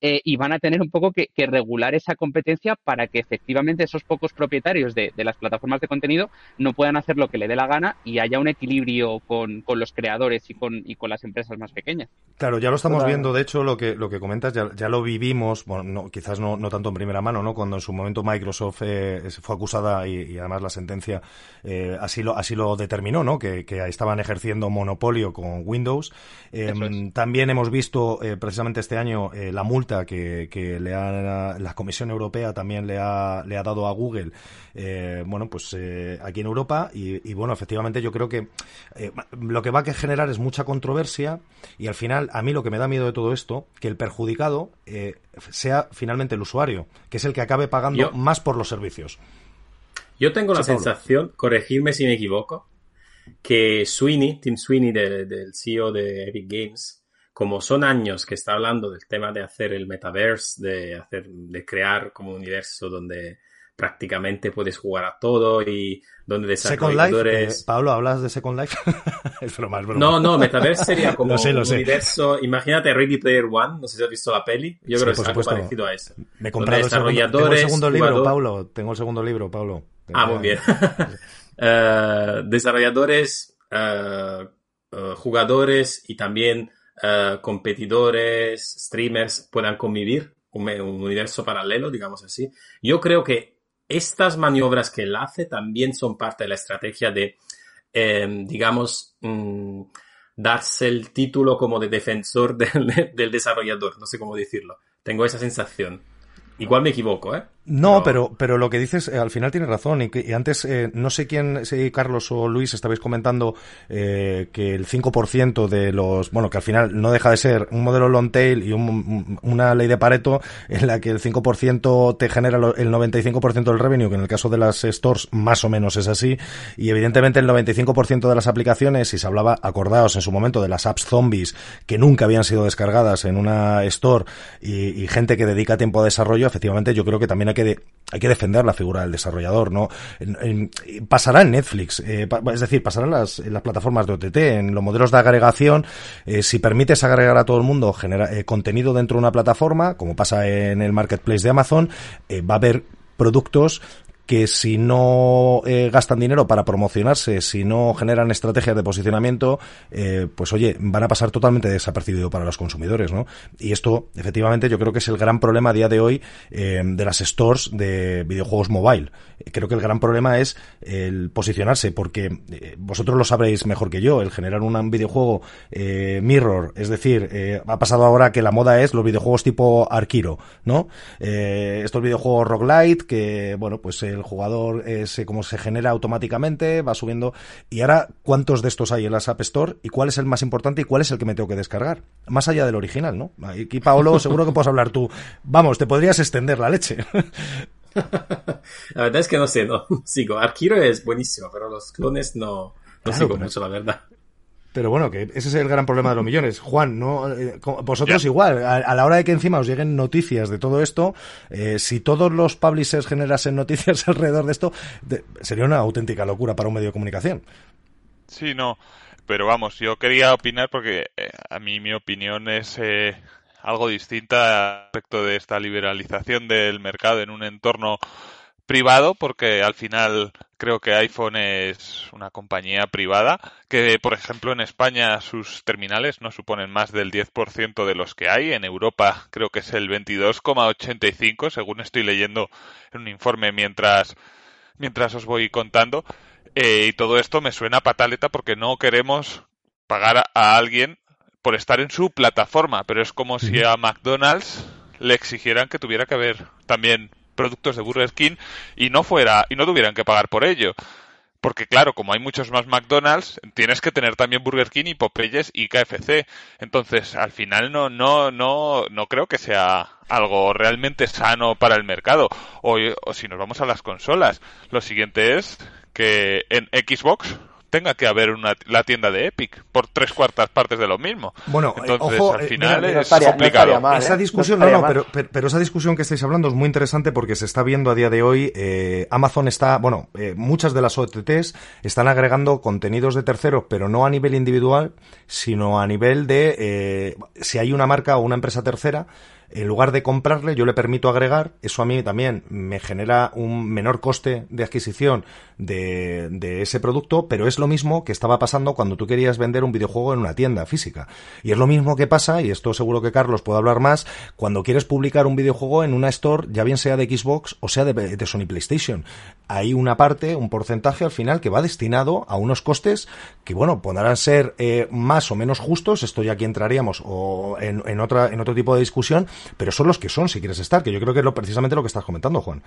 eh, y van a tener un poco que, regular esa competencia para que efectivamente esos pocos propietarios de, las plataformas de contenido no puedan hacer lo que le dé la gana y haya un equilibrio con, los creadores y con, y con las empresas más pequeñas. Claro, ya lo estamos viendo, de hecho, lo que, lo que comentas, ya, ya lo vivimos, bueno, no, quizás no, no, tanto en primera mano, ¿no? Cuando en su momento Microsoft eh, fue acusada y, además la sentencia eh, así, lo, así lo determinó, ¿no? Que, estaban ejerciendo monopolio con Windows. Em, también hemos visto eh, precisamente este año la multa que, que le ha, la Comisión Europea también le ha, le ha dado a Google, bueno, pues aquí en Europa y, y, bueno, efectivamente yo creo que lo que va a generar es mucha controversia y al final a mí lo que me da miedo de todo esto, que el perjudicado sea finalmente el usuario, que es el que acabe pagando más por los servicios. Yo tengo la sensación, corregirme si me equivoco, que Sweeney, Tim Sweeney del CEO de Epic Games, como son años que está hablando del tema de hacer el metaverse, de hacer, de crear como un universo donde prácticamente puedes jugar a todo y donde desarrolladores... Eh, Pablo, ¿hablas de Second Life? es broma, es broma. No, no, Metaverse sería como un universo... Imagínate Ready Player One, no sé si has visto la peli. Yo creo que es algo parecido a eso. Me he comprado el segundo, tengo el segundo libro, Pablo. Tengo el segundo libro, Pablo. Ah, muy bien. Eh, desarrolladores, eh, jugadores y también competidores, streamers puedan convivir, un, un universo paralelo, digamos así. Yo creo que estas maniobras que él hace también son parte de la estrategia de, em, digamos, mm, darse el título como de defensor del desarrollador, no sé cómo decirlo. Tengo esa sensación. Igual me equivoco, ¿eh? No, pero, pero lo que dices eh, al final tiene razón. Y, antes, eh, no sé quién, si Carlos o Luis estabais comentando eh, que el 5% de los, bueno, que al final no deja de ser un modelo long tail y una ley de Pareto en la que el 5% te genera el 95% del revenue, que en el caso de las stores más o menos es así. Y evidentemente el 95% de las aplicaciones, si se hablaba, acordados en su momento de las apps zombies que nunca habían sido descargadas en una store y, y gente que dedica tiempo a desarrollo, efectivamente yo creo que también hay que, hay que defender la figura del desarrollador, ¿no? pasará en Netflix, eh, es decir, pasará en las, las, plataformas de OTT, en los modelos de agregación, eh, si permites agregar a todo el mundo genera, eh, contenido dentro de una plataforma, como pasa en el marketplace de Amazon, va a haber productos que si no eh, gastan dinero para promocionarse, si no generan estrategias de posicionamiento, eh, pues oye, van a pasar totalmente desapercibido para los consumidores, ¿no? Y esto, efectivamente, yo creo que es el gran problema a día de hoy eh, de las stores de videojuegos mobile. Creo que el gran problema es el posicionarse, porque vosotros lo sabréis mejor que yo, el generar un videojuego mirror, es decir, ha pasado ahora que la moda es los videojuegos tipo Arkiro, ¿no? estos videojuegos roguelite que, bueno, pues el jugador eh, se, como se genera automáticamente, va subiendo. Y ahora, ¿cuántos de estos hay en las App Store? ¿Y cuál es el más importante y cuál es el que me tengo que descargar? Más allá del original, ¿no? Aquí, Paolo, seguro que puedes hablar tú. Vamos, te podrías extender la leche. la verdad es que no sé, no sigo. Arkiro es buenísimo, pero los clones no, no sigo mucho, la verdad. Pero bueno, que ese es el gran problema de los millones. Juan, no, eh, vosotros igual, a, la hora de que encima os lleguen noticias de todo esto, eh, si todos los publishers generasen noticias alrededor de esto, sería una auténtica locura para un medio de comunicación. Sí, no, pero vamos, yo quería opinar porque eh, a mí mi opinión es algo distinta respecto de esta liberalización del mercado en un entorno privado porque al final creo que iPhone es una compañía privada que por ejemplo en España sus terminales no suponen más del 10% de los que hay. En Europa creo que es el 22,85 según estoy leyendo en un informe mientras mientras os voy contando. Eh, y todo esto me suena pataleta porque no queremos pagar a alguien por estar en su plataforma pero es como si a McDonald's le exigieran que tuviera que haber también productos de Burger King y no fuera y no tuvieran que pagar por ello. Porque claro, como hay muchos más McDonald's, tienes que tener también Burger King y Popeyes y KFC. Entonces, al final no no no no creo que sea algo realmente sano para el mercado. O, o si nos vamos a las consolas, lo siguiente es que en Xbox tenga que haber una, la tienda de Epic por tres cuartas partes de lo mismo. Bueno, eh, Entonces, ojo, al eh, final es complicado. esa ¿eh? discusión, no, no, pero, pero, esa discusión que estáis hablando es muy interesante porque se está viendo a día de hoy, eh, Amazon está, bueno, eh, muchas de las OTTs están agregando contenidos de terceros, pero no a nivel individual, sino a nivel de eh, si hay una marca o una empresa tercera en lugar de comprarle, yo le permito agregar, eso a mí también me genera un menor coste de adquisición de, de, ese producto, pero es lo mismo que estaba pasando cuando tú querías vender un videojuego en una tienda física. Y es lo mismo que pasa, y esto seguro que Carlos puede hablar más, cuando quieres publicar un videojuego en una store, ya bien sea de Xbox o sea de, de Sony PlayStation. Hay una parte, un porcentaje al final que va destinado a unos costes que, bueno, podrán ser eh, más o menos justos, esto ya aquí entraríamos o en, en, otra, en otro tipo de discusión, pero son los que son si quieres estar, que yo creo que es lo, precisamente lo que estás comentando, Juan.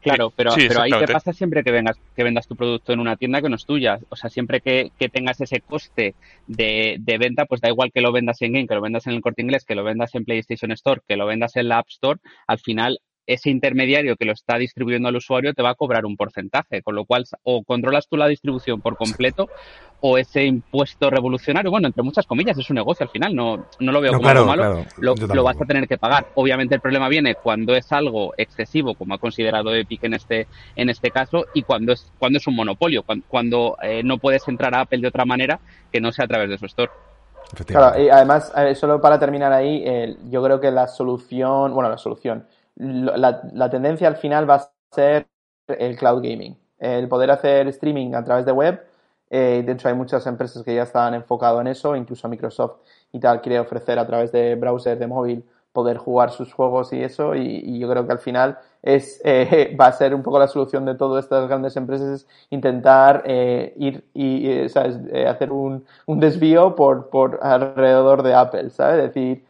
Claro, pero, pero ahí te pasa siempre que vengas, que vendas tu producto en una tienda que no es tuya. O sea, siempre que, que tengas ese coste de, de, venta, pues da igual que lo vendas en Game, que lo vendas en el corte inglés, que lo vendas en PlayStation Store, que lo vendas en la App Store, al final ese intermediario que lo está distribuyendo al usuario te va a cobrar un porcentaje, con lo cual o controlas tú la distribución por completo o ese impuesto revolucionario, bueno, entre muchas comillas, es un negocio al final, no, no lo veo como algo malo, lo, vas a tener que pagar. Obviamente el problema viene cuando es algo excesivo, como ha considerado Epic en este, en este caso, y cuando es, cuando es un monopolio, cuando, eh, no puedes entrar a Apple de otra manera que no sea a través de su store. Claro, y además, solo para terminar ahí, yo creo que la solución, bueno, la solución, la, la tendencia al final va a ser el cloud gaming, el poder hacer streaming a través de web. Eh, de hecho, hay muchas empresas que ya están enfocadas en eso, incluso Microsoft y tal quiere ofrecer a través de browser de móvil poder jugar sus juegos y eso. Y, yo creo que al final es eh, va a ser un poco la solución de todas estas grandes empresas es intentar eh, ir y eh, hacer un, un desvío por, por alrededor de Apple, ¿sabes? Es decir,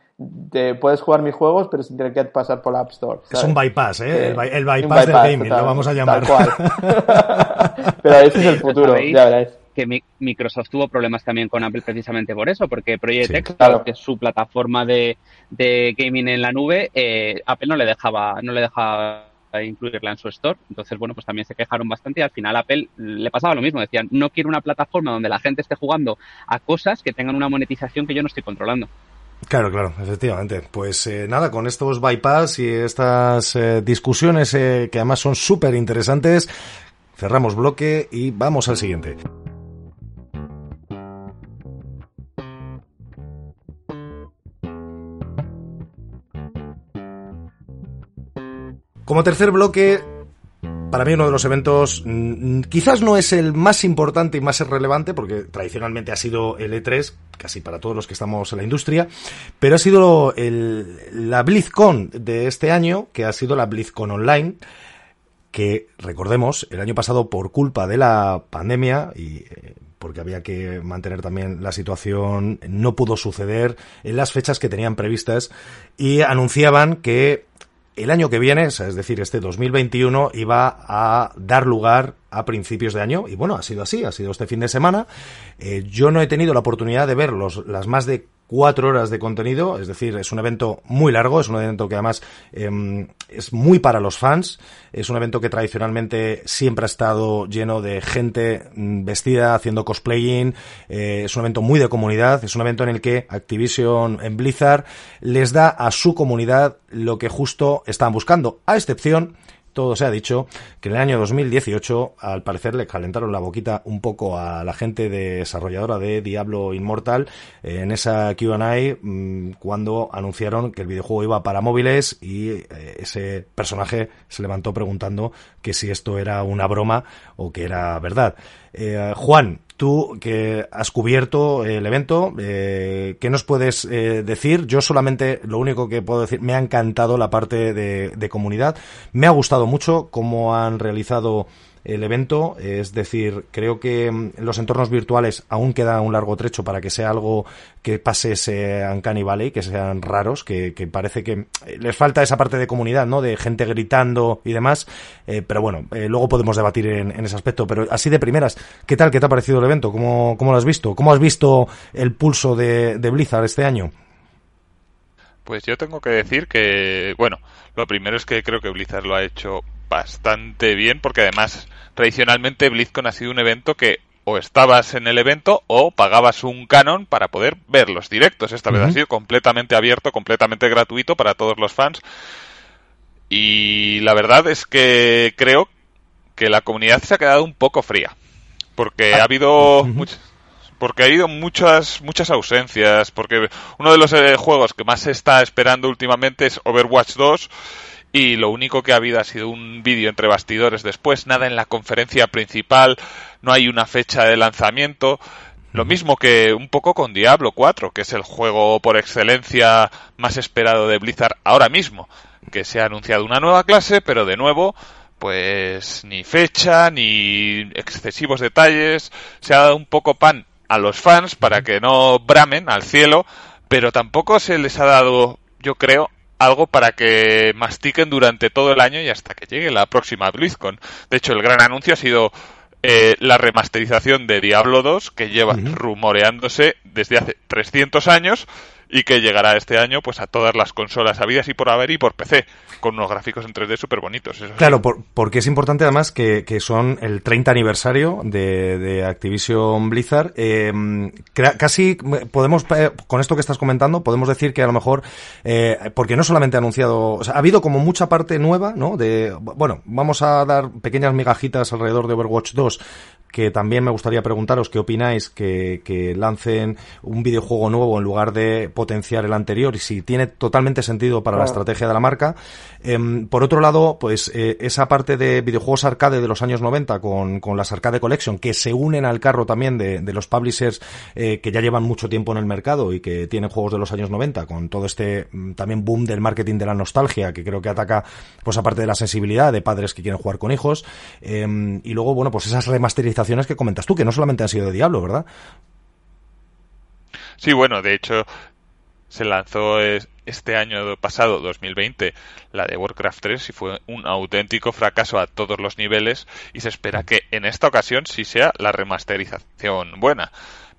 te puedes jugar mis juegos, pero sin tener que pasar por la App Store. Es un bypass, ¿eh? el, bypass, del gaming, lo vamos a llamar. pero ese es el futuro, ya verás. Que Microsoft tuvo problemas también con Apple precisamente por eso, porque Project X, que es su plataforma de, de gaming en la nube, eh, Apple no le dejaba, no le dejaba incluirla en su store. Entonces, bueno, pues también se quejaron bastante y al final Apple le pasaba lo mismo. Decían, no quiero una plataforma donde la gente esté jugando a cosas que tengan una monetización que yo no estoy controlando. Claro, claro, efectivamente. Pues eh, nada, con estos bypass y estas eh, discusiones eh, que además son súper interesantes, cerramos bloque y vamos al siguiente. Como tercer bloque, para mí uno de los eventos mm, quizás no es el más importante y más relevante porque tradicionalmente ha sido el E3 casi para todos los que estamos en la industria pero ha sido el, la BlizzCon de este año que ha sido la BlizzCon Online que recordemos el año pasado por culpa de la pandemia y eh, porque había que mantener también la situación, no pudo suceder en las fechas que tenían previstas y anunciaban que el año que viene, es decir, este 2021, iba a dar lugar a principios de año. Y bueno, ha sido así, ha sido este fin de semana. Eh, yo no he tenido la oportunidad de ver los, las más de cuatro horas de contenido, es decir, es un evento muy largo, es un evento que además em, es muy para los fans, es un evento que tradicionalmente siempre ha estado lleno de gente mm, vestida haciendo cosplaying, eh, es un evento muy de comunidad, es un evento en el que Activision en Blizzard les da a su comunidad lo que justo estaban buscando, a excepción todo se ha dicho, que en el año 2018 al parecer le calentaron la boquita un poco a la gente desarrolladora de Diablo Immortal eh, en esa Q&A mm, cuando anunciaron que el videojuego iba para móviles y eh, ese personaje se levantó preguntando que si esto era una broma o que era verdad. Eh, Juan, Tú que has cubierto el evento, eh, ¿qué nos puedes eh, decir? Yo solamente lo único que puedo decir, me ha encantado la parte de, de comunidad, me ha gustado mucho cómo han realizado el evento. Es decir, creo que mm, los entornos virtuales aún queda un largo trecho para que sea algo que pase ese Uncanny Valley, que sean raros, que, parece que eh, les falta esa parte de comunidad, ¿no? De gente gritando y demás. Eh, pero bueno, eh, luego podemos debatir en, ese aspecto. Pero así de primeras, ¿qué tal? ¿Qué te ha parecido el evento? ¿Cómo, cómo lo has visto? ¿Cómo has visto el pulso de, de Blizzard este año? Pues yo tengo que decir que, bueno, lo primero es que creo que Blizzard lo ha hecho bastante bien porque además tradicionalmente BlizzCon ha sido un evento que o estabas en el evento o pagabas un canon para poder ver los directos. Esta vez ha sido completamente abierto, completamente gratuito para todos los fans. Y la verdad es que creo que la comunidad se ha quedado un poco fría. Porque ha habido porque ha habido muchas muchas ausencias, porque uno de los eh, juegos que más se está esperando últimamente es Overwatch 2 y lo único que ha habido ha sido un vídeo entre bastidores después, nada en la conferencia principal, no hay una fecha de lanzamiento. Lo mismo que un poco con Diablo 4, que es el juego por excelencia más esperado de Blizzard ahora mismo, que se ha anunciado una nueva clase, pero de nuevo, pues ni fecha, ni excesivos detalles, se ha dado un poco pan a los fans para que no bramen al cielo, pero tampoco se les ha dado, yo creo, algo para que mastiquen durante todo el año y hasta que llegue la próxima BlizzCon. De hecho, el gran anuncio ha sido eh, la remasterización de Diablo 2, que lleva rumoreándose desde hace 300 años y que llegará este año pues a todas las consolas habidas y por haber y por PC, con unos gráficos en 3D súper bonitos. claro, porque es importante además que, que, son el 30 aniversario de, de Activision Blizzard. Eh, casi podemos, eh, con esto que estás comentando, podemos decir que a lo mejor, eh, porque no solamente ha anunciado, o sea, ha habido como mucha parte nueva, ¿no? De, bueno, vamos a dar pequeñas migajitas alrededor de Overwatch 2, que también me gustaría preguntaros qué opináis que, que, lancen un videojuego nuevo en lugar de potenciar el anterior y si tiene totalmente sentido para la estrategia de la marca. Em, por otro lado, pues eh, esa parte de videojuegos arcade de los años 90 con, con las Arcade Collection que se unen al carro también de, de los publishers eh, que ya llevan mucho tiempo en el mercado y que tienen juegos de los años 90 con todo este mm, también boom del marketing de la nostalgia que creo que ataca pues aparte de la sensibilidad de padres que quieren jugar con hijos em, y luego bueno pues esas remasterizaciones que comentas tú, que no solamente han sido de Diablo, ¿verdad? Sí, bueno, de hecho se lanzó este año pasado, 2020, la de Warcraft 3 y fue un auténtico fracaso a todos los niveles y se espera que en esta ocasión sí sea la remasterización buena.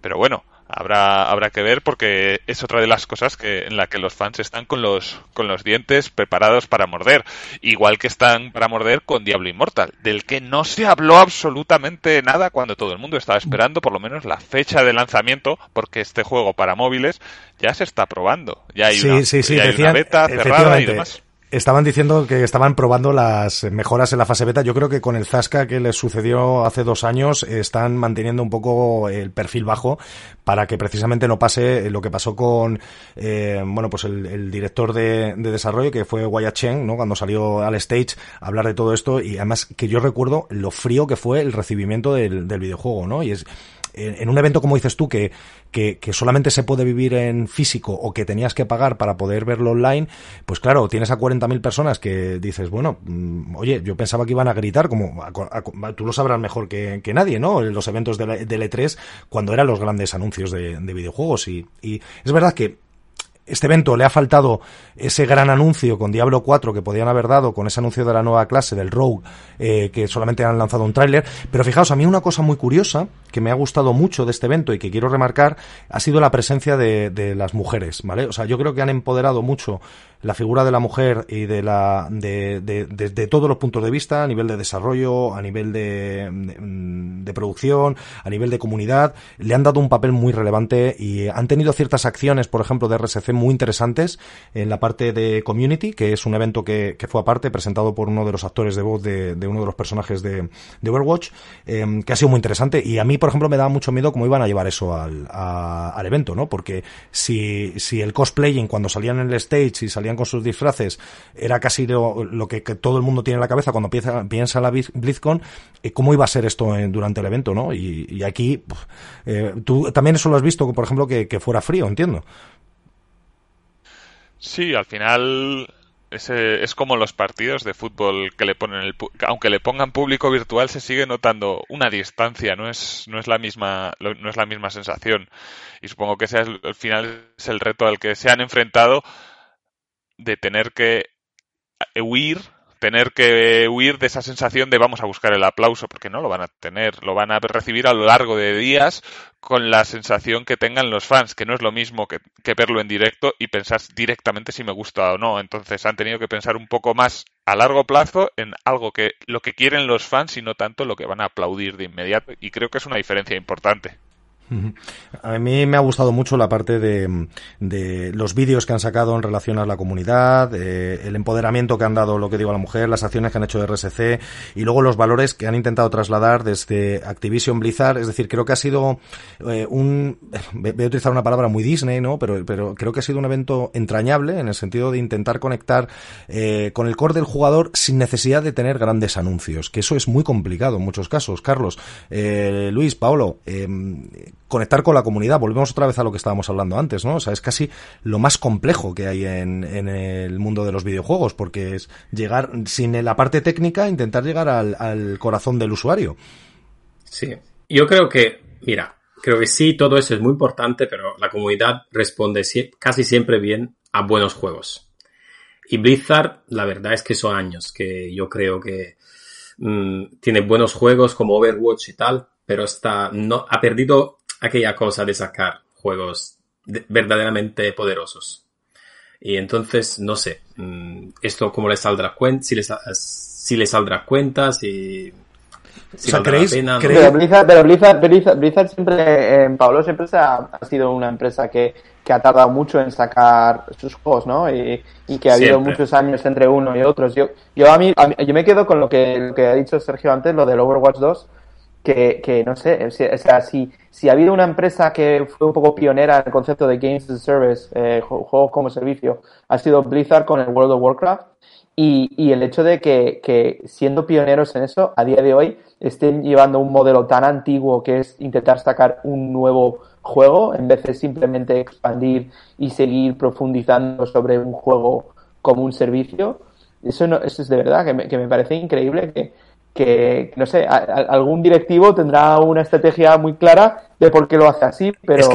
Pero bueno, habrá habrá que ver porque es otra de las cosas que en la que los fans están con los con los dientes preparados para morder. Igual que están para morder con Diablo Immortal del que no se habló absolutamente nada cuando todo el mundo estaba esperando por lo menos la fecha de lanzamiento porque este juego para móviles ya se está probando. Ya hay, una, una beta cerrada y demás Estaban diciendo que estaban probando las mejoras en la fase beta. Yo creo que con el Zasca que les sucedió hace dos años están manteniendo un poco el perfil bajo para que precisamente no pase lo que pasó con, eh, bueno, pues el, director de, desarrollo que fue Wyatt Chen, ¿no? Cuando salió al stage a hablar de todo esto y además que yo recuerdo lo frío que fue el recibimiento del, del videojuego, ¿no? Y es, en un evento como dices tú, que, que, solamente se puede vivir en físico o que tenías que pagar para poder verlo online, pues claro, tienes a 40.000 personas que dices, bueno, mm, oye, yo pensaba que iban a gritar, como tú lo sabrás mejor que, nadie, ¿no? Los eventos de, L3, cuando eran los grandes anuncios de, videojuegos. Y, y es verdad que este evento le ha faltado ese gran anuncio con Diablo 4 que podían haber dado con ese anuncio de la nueva clase del Rogue, eh, que solamente han lanzado un tráiler. Pero fijaos, a mí una cosa muy curiosa que me ha gustado mucho de este evento y que quiero remarcar ha sido la presencia de, de las mujeres, ¿vale? O sea, yo creo que han empoderado mucho la figura de la mujer y de la de, de, de, todos los puntos de vista, a nivel de desarrollo, a nivel de, de, producción, a nivel de comunidad, le han dado un papel muy relevante y han tenido ciertas acciones, por ejemplo, de RSC muy interesantes en la parte de Community, que es un evento que, que fue aparte, presentado por uno de los actores de voz de, uno de los personajes de, Overwatch, eh, que ha sido muy interesante y a mí, por ejemplo, me da mucho miedo cómo iban a llevar eso al, al evento, ¿no? Porque si, si el cosplaying cuando salían en el stage y salían con sus disfraces era casi lo, que, todo el mundo tiene en la cabeza cuando piensa, piensa la BlizzCon, eh, ¿cómo iba a ser esto durante el evento, no? Y, aquí, eh, tú también eso lo has visto, por ejemplo, que, fuera frío, entiendo. Sí, al final es, es como los partidos de fútbol que le ponen el, aunque le pongan público virtual se sigue notando una distancia no es no es la misma no es la misma sensación y supongo que ese al final es el reto al que se han enfrentado de tener que huir, tener que huir de esa sensación de vamos a buscar el aplauso, porque no lo van a tener, lo van a recibir a lo largo de días con la sensación que tengan los fans, que no es lo mismo que, que verlo en directo y pensar directamente si me gusta o no. Entonces han tenido que pensar un poco más a largo plazo en algo que lo que quieren los fans y no tanto lo que van a aplaudir de inmediato. Y creo que es una diferencia importante. A mí me ha gustado mucho la parte de, de los vídeos que han sacado en relación a la comunidad, eh, el empoderamiento que han dado, lo que digo, a la mujer, las acciones que han hecho de RSC y luego los valores que han intentado trasladar desde Activision Blizzard. Es decir, creo que ha sido eh, un, voy a utilizar una palabra muy Disney, ¿no? Pero, pero creo que ha sido un evento entrañable en el sentido de intentar conectar eh, con el core del jugador sin necesidad de tener grandes anuncios, que eso es muy complicado en muchos casos. Carlos, Luis, Paolo, conectar con la comunidad. Volvemos otra vez a lo que estábamos hablando antes, ¿no? O sea, es casi lo más complejo que hay en, el mundo de los videojuegos, porque es llegar, sin la parte técnica, intentar llegar al, corazón del usuario. Sí, yo creo que, mira, creo que sí, todo eso es muy importante, pero la comunidad responde casi siempre bien a buenos juegos. Y Blizzard, la verdad es que son años que yo creo que mm, tiene buenos juegos como Overwatch y tal, pero está, no, ha perdido aquella cosa de sacar juegos verdaderamente poderosos. Y entonces, no sé, mm, esto cómo le saldrá cuenta, si le, si le saldrá cuenta, si... si o pena, Pero, Blizzard, Blizzard, siempre, en Pablo siempre ha, sido una empresa que, que, ha tardado mucho en sacar sus juegos, ¿no? Y, y que ha habido muchos años entre uno y otros. Yo, yo, a mí, yo me quedo con lo que, lo que ha dicho Sergio antes, lo del Overwatch 2 que, que no sé, o sea, si, si ha habido una empresa que fue un poco pionera en el concepto de Games as a Service, eh, juegos como servicio, ha sido Blizzard con el World of Warcraft. Y, y el hecho de que, que, siendo pioneros en eso, a día de hoy estén llevando un modelo tan antiguo que es intentar sacar un nuevo juego en vez de simplemente expandir y seguir profundizando sobre un juego como un servicio, eso, no, eso es de verdad que me, que me parece increíble que, que, no sé, algún directivo tendrá una estrategia muy clara de por qué lo hace así, pero...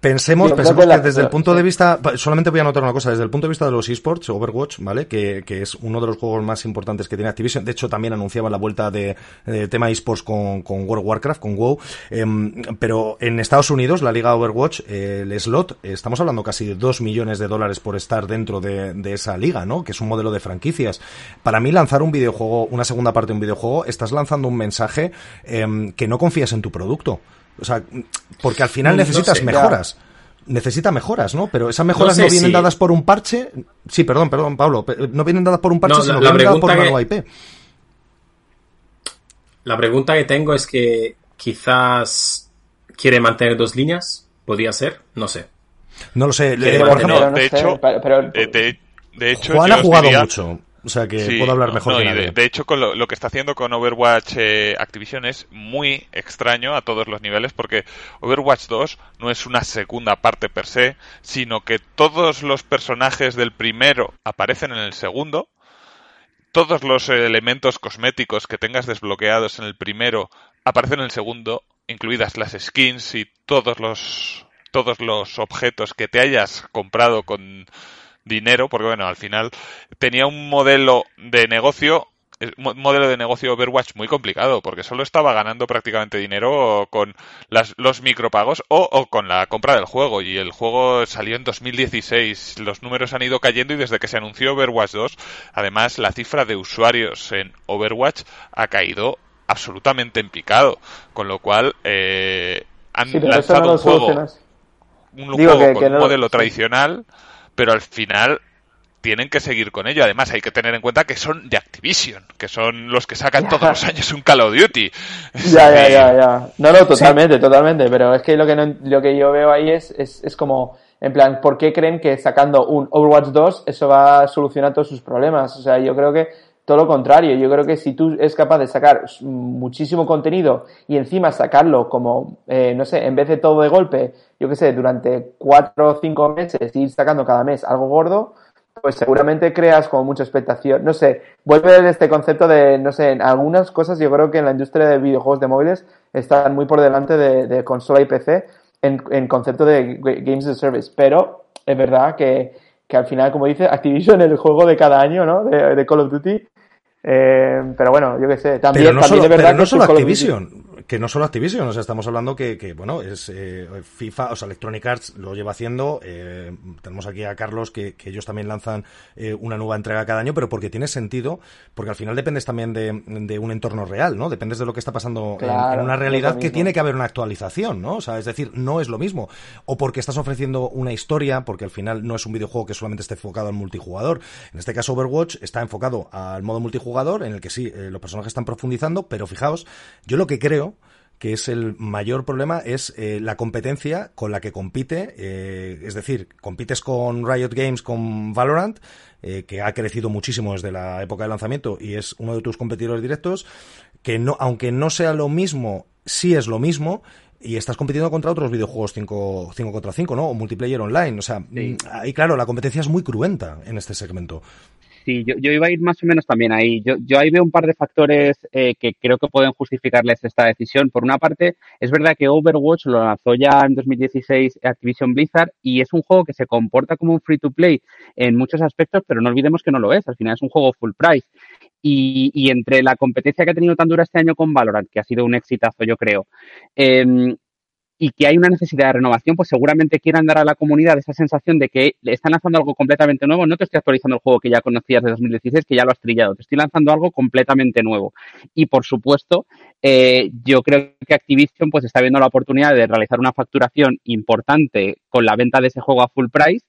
Pensemos, pensemos que, desde el punto de vista, solamente voy a anotar una cosa, desde el punto de vista de los esports, Overwatch, ¿vale? Que, que es uno de los juegos más importantes que tiene Activision. De hecho, también anunciaba la vuelta de, tema esports con, con, World of Warcraft, con WoW. Em, pero en Estados Unidos, la liga Overwatch, el slot, estamos hablando casi de 2 millones de dólares por estar dentro de, de, esa liga, ¿no? Que es un modelo de franquicias. Para mí, lanzar un videojuego, una segunda parte de un videojuego, estás lanzando un mensaje em, que no confías en tu producto. O sea, porque al final necesitas mejoras. Necesita mejoras, ¿no? Pero esas mejoras no, vienen dadas por un parche. Sí, perdón, perdón, Pablo. No vienen dadas por un parche, sino vienen dadas por una nueva IP. La pregunta que tengo es que quizás quiere mantener dos líneas. ¿Podría ser? No sé. No lo sé. por ejemplo, de, hecho, de, hecho, Juan ha jugado mucho. O sea que puedo hablar mejor. de, hecho, con lo, que está haciendo con Overwatch eh, Activision es muy extraño a todos los niveles porque Overwatch 2 no es una segunda parte per se, sino que todos los personajes del primero aparecen en el segundo. Todos los elementos cosméticos que tengas desbloqueados en el primero aparecen en el segundo, incluidas las skins y todos los todos los objetos que te hayas comprado con dinero, porque bueno, al final tenía un modelo de negocio modelo de negocio Overwatch muy complicado, porque solo estaba ganando prácticamente dinero con las, los micropagos o, o, con la compra del juego. Y el juego salió en 2016. Los números han ido cayendo y desde que se anunció Overwatch 2, además la cifra de usuarios en Overwatch ha caído absolutamente en picado. Con lo cual, eh, han lanzado un juego, un juego con un modelo tradicional, pero al final tienen que seguir con ello. Además, hay que tener en cuenta que son de Activision, que son los que sacan todos los años un Call of Duty. Ya, ya, ya, ya. No, no, totalmente, totalmente. Pero es que lo que, no, lo que yo veo ahí es, es, es como, en plan, ¿por qué creen que sacando un Overwatch 2 eso va a solucionar todos sus problemas? O sea, yo creo que todo lo contrario. Yo creo que si tú eres capaz de sacar muchísimo contenido y encima sacarlo como, eh, no sé, en vez de todo de golpe, yo qué sé, durante cuatro o cinco meses, ir sacando cada mes algo gordo, pues seguramente creas como mucha expectación. No sé, vuelve a este concepto de, no sé, en algunas cosas yo creo que en la industria de videojuegos de móviles están muy por delante de, consola y PC en, en, concepto de Games as a Service. Pero es verdad que, que al final, como dice, Activision el juego de cada año, ¿no? De, de Call of Duty. Eh, pero bueno, yo qué sé. También, no también solo, verdad no solo Activision que no solo Activision, o sea, estamos hablando que, que bueno, es eh, FIFA, o sea, Electronic Arts lo lleva haciendo. Eh, tenemos aquí a Carlos que, que ellos también lanzan eh, una nueva entrega cada año, pero porque tiene sentido, porque al final dependes también de, de un entorno real, ¿no? Dependes de lo que está pasando en, una realidad que tiene que haber una actualización, ¿no? O sea, es decir, no es lo mismo. O porque estás ofreciendo una historia, porque al final no es un videojuego que solamente esté enfocado al multijugador. En este caso, Overwatch está enfocado al modo multijugador, en el que sí, los personajes están profundizando, pero fijaos, yo lo que creo que es el mayor problema, es eh, la competencia con la que compite, eh, es decir, compites con Riot Games, con Valorant, eh, que ha crecido muchísimo desde la época de lanzamiento y es uno de tus competidores directos, que no, aunque no sea lo mismo, sí es lo mismo, y estás compitiendo contra otros videojuegos 5, contra 5, ¿no? O multiplayer online. O sea, mm, ahí claro, la competencia es muy cruenta en este segmento. Sí, yo, yo, iba a ir más o menos también ahí. Yo, yo ahí veo un par de factores eh, que creo que pueden justificarles esta decisión. Por una parte, es verdad que Overwatch lo lanzó ya en 2016 Activision Blizzard y es un juego que se comporta como un free to play en muchos aspectos, pero no olvidemos que no lo es. Al final es un juego full price. Y, y entre la competencia que ha tenido tan dura este año con Valorant, que ha sido un exitazo, yo creo, eh, y que hay una necesidad de renovación, pues seguramente quieran dar a la comunidad esa sensación de que le están lanzando algo completamente nuevo. No te estoy actualizando el juego que ya conocías de 2016, que ya lo has trillado, te estoy lanzando algo completamente nuevo. Y por supuesto, eh, yo creo que Activision pues está viendo la oportunidad de realizar una facturación importante con la venta de ese juego a full price,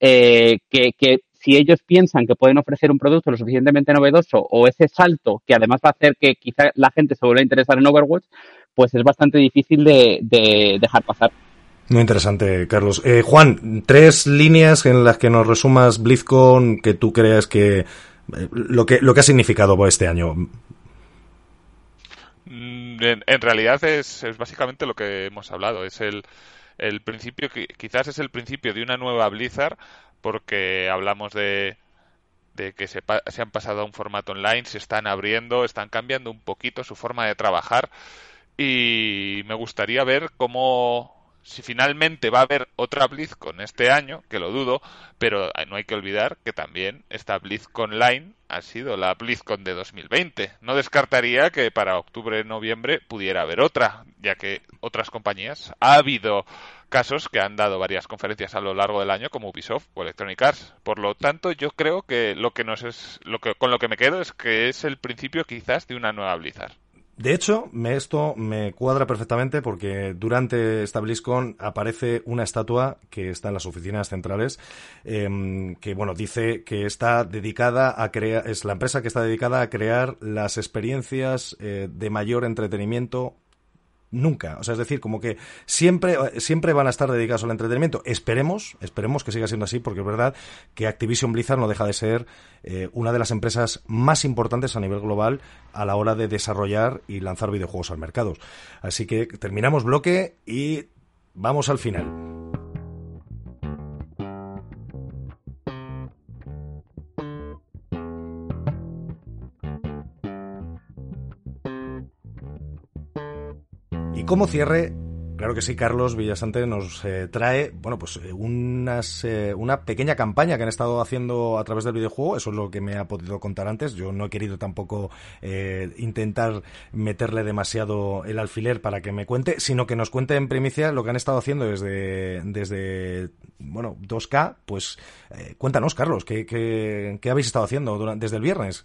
eh, que, que si ellos piensan que pueden ofrecer un producto lo suficientemente novedoso o ese salto que además va a hacer que quizá la gente se vuelva a interesar en Overwatch, pues es bastante difícil de, dejar pasar. Muy interesante, Carlos. Eh, Juan, tres líneas en las que nos resumas BlizzCon que tú creas que eh, lo que lo que ha significado este año. Mm, en, realidad es, básicamente lo que hemos hablado. Es el, el principio, quizás es el principio de una nueva Blizzard, porque hablamos de, que se, se han pasado a un formato online, se están abriendo, están cambiando un poquito su forma de trabajar y me gustaría ver cómo si finalmente va a haber otra BlizzCon este año, que lo dudo, pero no hay que olvidar que también esta BlizzCon Line ha sido la BlizzCon de 2020. No descartaría que para octubre-noviembre pudiera haber otra, ya que otras compañías ha habido casos que han dado varias conferencias a lo largo del año como Ubisoft o Electronic Arts. Por lo tanto, yo creo que lo que nos es lo que con lo que me quedo es que es el principio quizás de una nueva Blizzard. De hecho, esto me cuadra perfectamente porque durante esta BlizzCon aparece una estatua que está en las oficinas centrales, em, que bueno, dice que está dedicada a crear, es la empresa que está dedicada a crear las experiencias eh, de mayor entretenimiento nunca. O sea, es decir, como que siempre, siempre van a estar dedicados al entretenimiento. Esperemos, esperemos que siga siendo así, porque es verdad que Activision Blizzard no deja de ser eh, una de las empresas más importantes a nivel global a la hora de desarrollar y lanzar videojuegos al mercado. Así que terminamos bloque y vamos al final. Como cierre, Claro que sí, Carlos Villasante nos eh, trae, bueno, pues eh, unas, eh, una pequeña campaña que han estado haciendo a través del videojuego. Eso es lo que me ha podido contar antes. Yo no he querido tampoco intentar meterle demasiado el alfiler para que me cuente, sino que nos cuente en primicia lo que han estado haciendo desde, desde bueno, 2K. Pues cuéntanos, Carlos, ¿qué, qué, qué habéis estado haciendo durante, desde el viernes?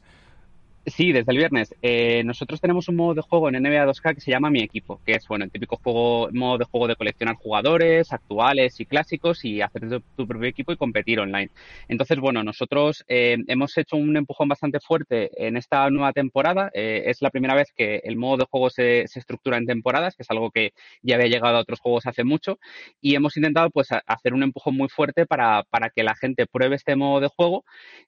Sí, desde el viernes. Eh, nosotros tenemos un modo de juego en NBA 2K que se llama Mi Equipo, que es bueno el típico juego, modo de juego de coleccionar jugadores actuales y clásicos y hacer tu, propio equipo y competir online. Entonces, bueno, nosotros eh, hemos hecho un empujón bastante fuerte en esta nueva temporada. Eh, es la primera vez que el modo de juego se, se, estructura en temporadas, que es algo que ya había llegado a otros juegos hace mucho. Y hemos intentado pues hacer un empujón muy fuerte para, para que la gente pruebe este modo de juego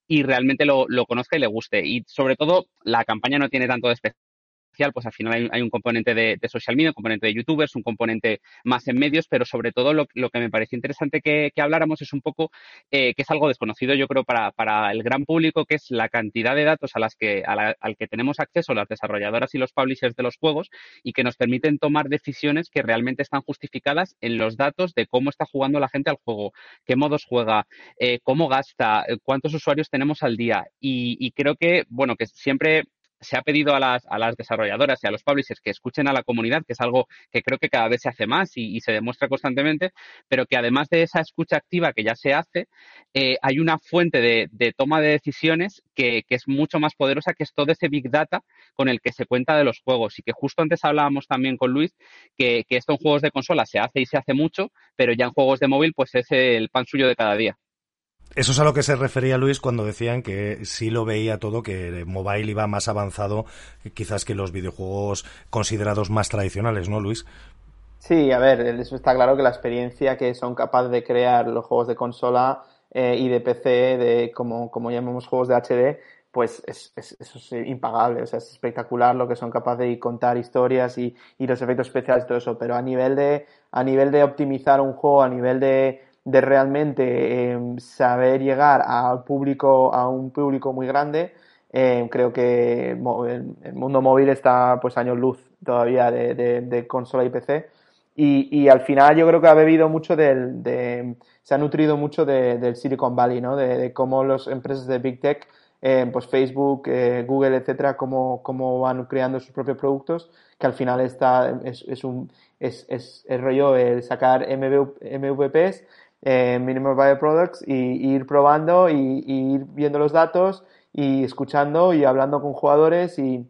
y realmente lo, lo conozca y le guste. Y sobre todo la campaña no tiene tanto de pues al final hay, un componente de, social media, un componente de youtubers, un componente más en medios, pero sobre todo lo, que me pareció interesante que, habláramos es un poco eh, que es algo desconocido, yo creo, para, el gran público, que es la cantidad de datos a las que, al que tenemos acceso las desarrolladoras y los publishers de los juegos y que nos permiten tomar decisiones que realmente están justificadas en los datos de cómo está jugando la gente al juego, qué modos juega, eh, cómo gasta, eh, cuántos usuarios tenemos al día. Y creo que, bueno, que siempre se ha pedido a las, a las desarrolladoras y a los publishers que escuchen a la comunidad, que es algo que creo que cada vez se hace más y, se demuestra constantemente, pero que además de esa escucha activa que ya se hace, eh, hay una fuente de, toma de decisiones que, es mucho más poderosa, que es todo ese big data con el que se cuenta de los juegos. Y que justo antes hablábamos también con Luis que, que esto en juegos de consola se hace y se hace mucho, pero ya en juegos de móvil pues es el pan suyo de cada día. Eso es a lo que se refería Luis cuando decían que sí lo veía todo, que mobile iba más avanzado quizás que los videojuegos considerados más tradicionales, ¿no, Luis? Sí, a ver, eso está claro que la experiencia que son capaces de crear los juegos de consola eh, y de PC, de como, como llamamos juegos de HD, pues es, eso es impagable, o sea, es espectacular lo que son capaces de contar historias y, y los efectos especiales y todo eso, pero a nivel de, a nivel de optimizar un juego, a nivel de de realmente em, saber llegar a público, a un público muy grande, em, creo que el, mundo móvil está pues años luz todavía de, consola y PC. Y, al final yo creo que ha bebido mucho del, de, se ha nutrido mucho del Silicon Valley, ¿no? De, cómo las empresas de Big Tech, em, pues Facebook, eh, Google, etcétera, cómo, cómo, van creando sus propios productos, que al final está, es, es un, es, es, el rollo el sacar MVPs eh, Minimum Viable Products y, ir probando y, ir viendo los datos y escuchando y hablando con jugadores y,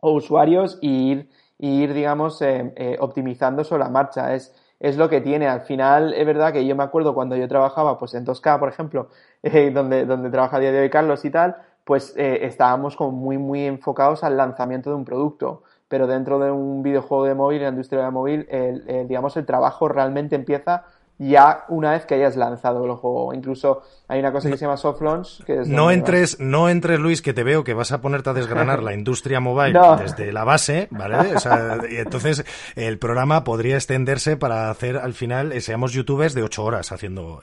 o usuarios y ir, ir digamos, eh, eh, optimizando sobre la marcha. Es, es lo que tiene. Al final, es verdad que yo me acuerdo cuando yo trabajaba pues en 2K, por ejemplo, eh, donde, donde trabaja a día de hoy Carlos y tal, pues estábamos como muy, muy enfocados al lanzamiento de un producto. Pero dentro de un videojuego de móvil, en la industria de móvil, digamos, el trabajo realmente empieza ya una vez que hayas lanzado el juego. Incluso hay una cosa que se llama soft launch. Que es no entres, no entres, Luis, que te veo que vas a ponerte a desgranar la industria mobile desde la base, ¿vale? y entonces el programa podría extenderse para hacer al final, eh, seamos youtubers de ocho horas haciendo.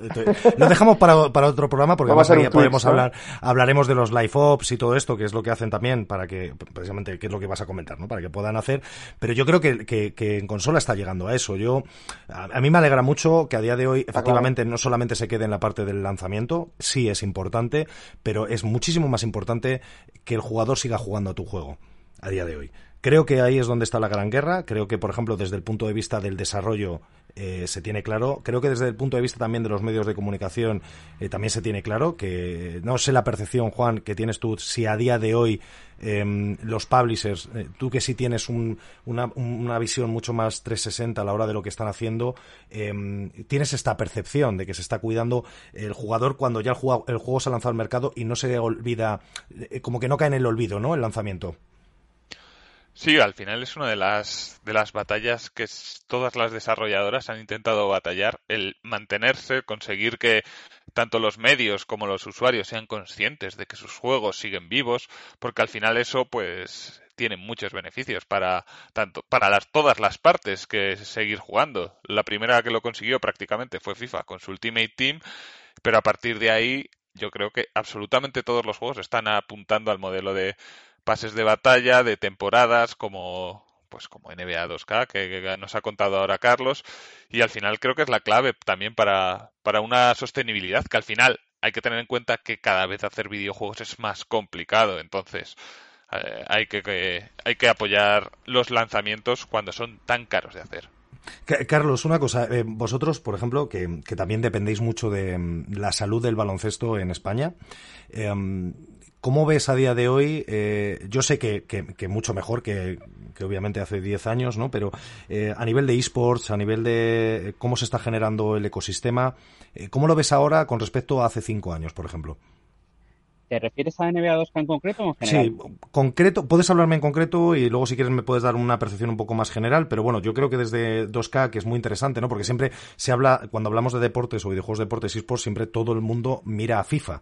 lo dejamos para, para otro programa porque además ahí podemos hablar, hablaremos de los live ops y todo esto, que es lo que hacen también para que, precisamente, qué es lo que vas a comentar, ¿no? Para que puedan hacer. Pero yo creo que, que, en consola está llegando a eso. Yo, a, mí me alegra mucho que día de hoy, efectivamente, no solamente se quede en la parte del lanzamiento, sí es importante, pero es muchísimo más importante que el jugador siga jugando a tu juego a día de hoy. Creo que ahí es donde está la gran guerra. Creo que, por ejemplo, desde el punto de vista del desarrollo eh, se tiene claro. Creo que desde el punto de vista también de los medios de comunicación eh, también se tiene claro que no sé la percepción, Juan, que tienes tú si a día de hoy em, los publishers, eh, tú que sí tienes una, una, visión mucho más 360 a la hora de lo que están haciendo, em, tienes esta percepción de que se está cuidando el jugador cuando ya el juego se ha lanzado al mercado y no se olvida, como que no cae en el olvido, ¿no? El lanzamiento. Sí, al final es una de las, de las batallas que todas las desarrolladoras han intentado batallar, el mantenerse, conseguir que tanto los medios como los usuarios sean conscientes de que sus juegos siguen vivos, porque al final eso pues tiene muchos beneficios para tanto para las, todas las partes que seguir jugando. La primera que lo consiguió prácticamente fue FIFA con su Ultimate Team, pero a partir de ahí yo creo que absolutamente todos los juegos están apuntando al modelo de pases de batalla, de temporadas, como pues como NBA 2K, que, nos ha contado ahora Carlos, y al final creo que es la clave también para, para una sostenibilidad, que al final hay que tener en cuenta que cada vez hacer videojuegos es más complicado, entonces eh, hay, que, hay que apoyar los lanzamientos cuando son tan caros de hacer. Carlos, una cosa, eh, vosotros, por ejemplo, que, también dependéis mucho de mm, la salud del baloncesto en España, em, ¿cómo ves a día de hoy? Eh, yo sé que, mucho mejor que, obviamente hace 10 años, ¿no? Pero a nivel de esports, a nivel de cómo se está generando el ecosistema, ¿cómo lo ves ahora con respecto a hace 5 años, por ejemplo? ¿Te refieres a NBA 2K en concreto o en general? Sí, concreto, puedes hablarme en concreto y luego si quieres me puedes dar una percepción un poco más general, pero bueno, yo creo que desde 2K, que es muy interesante, ¿no? Porque siempre se habla, cuando hablamos de deportes o videojuegos de deportes y esports, siempre todo el mundo mira a FIFA.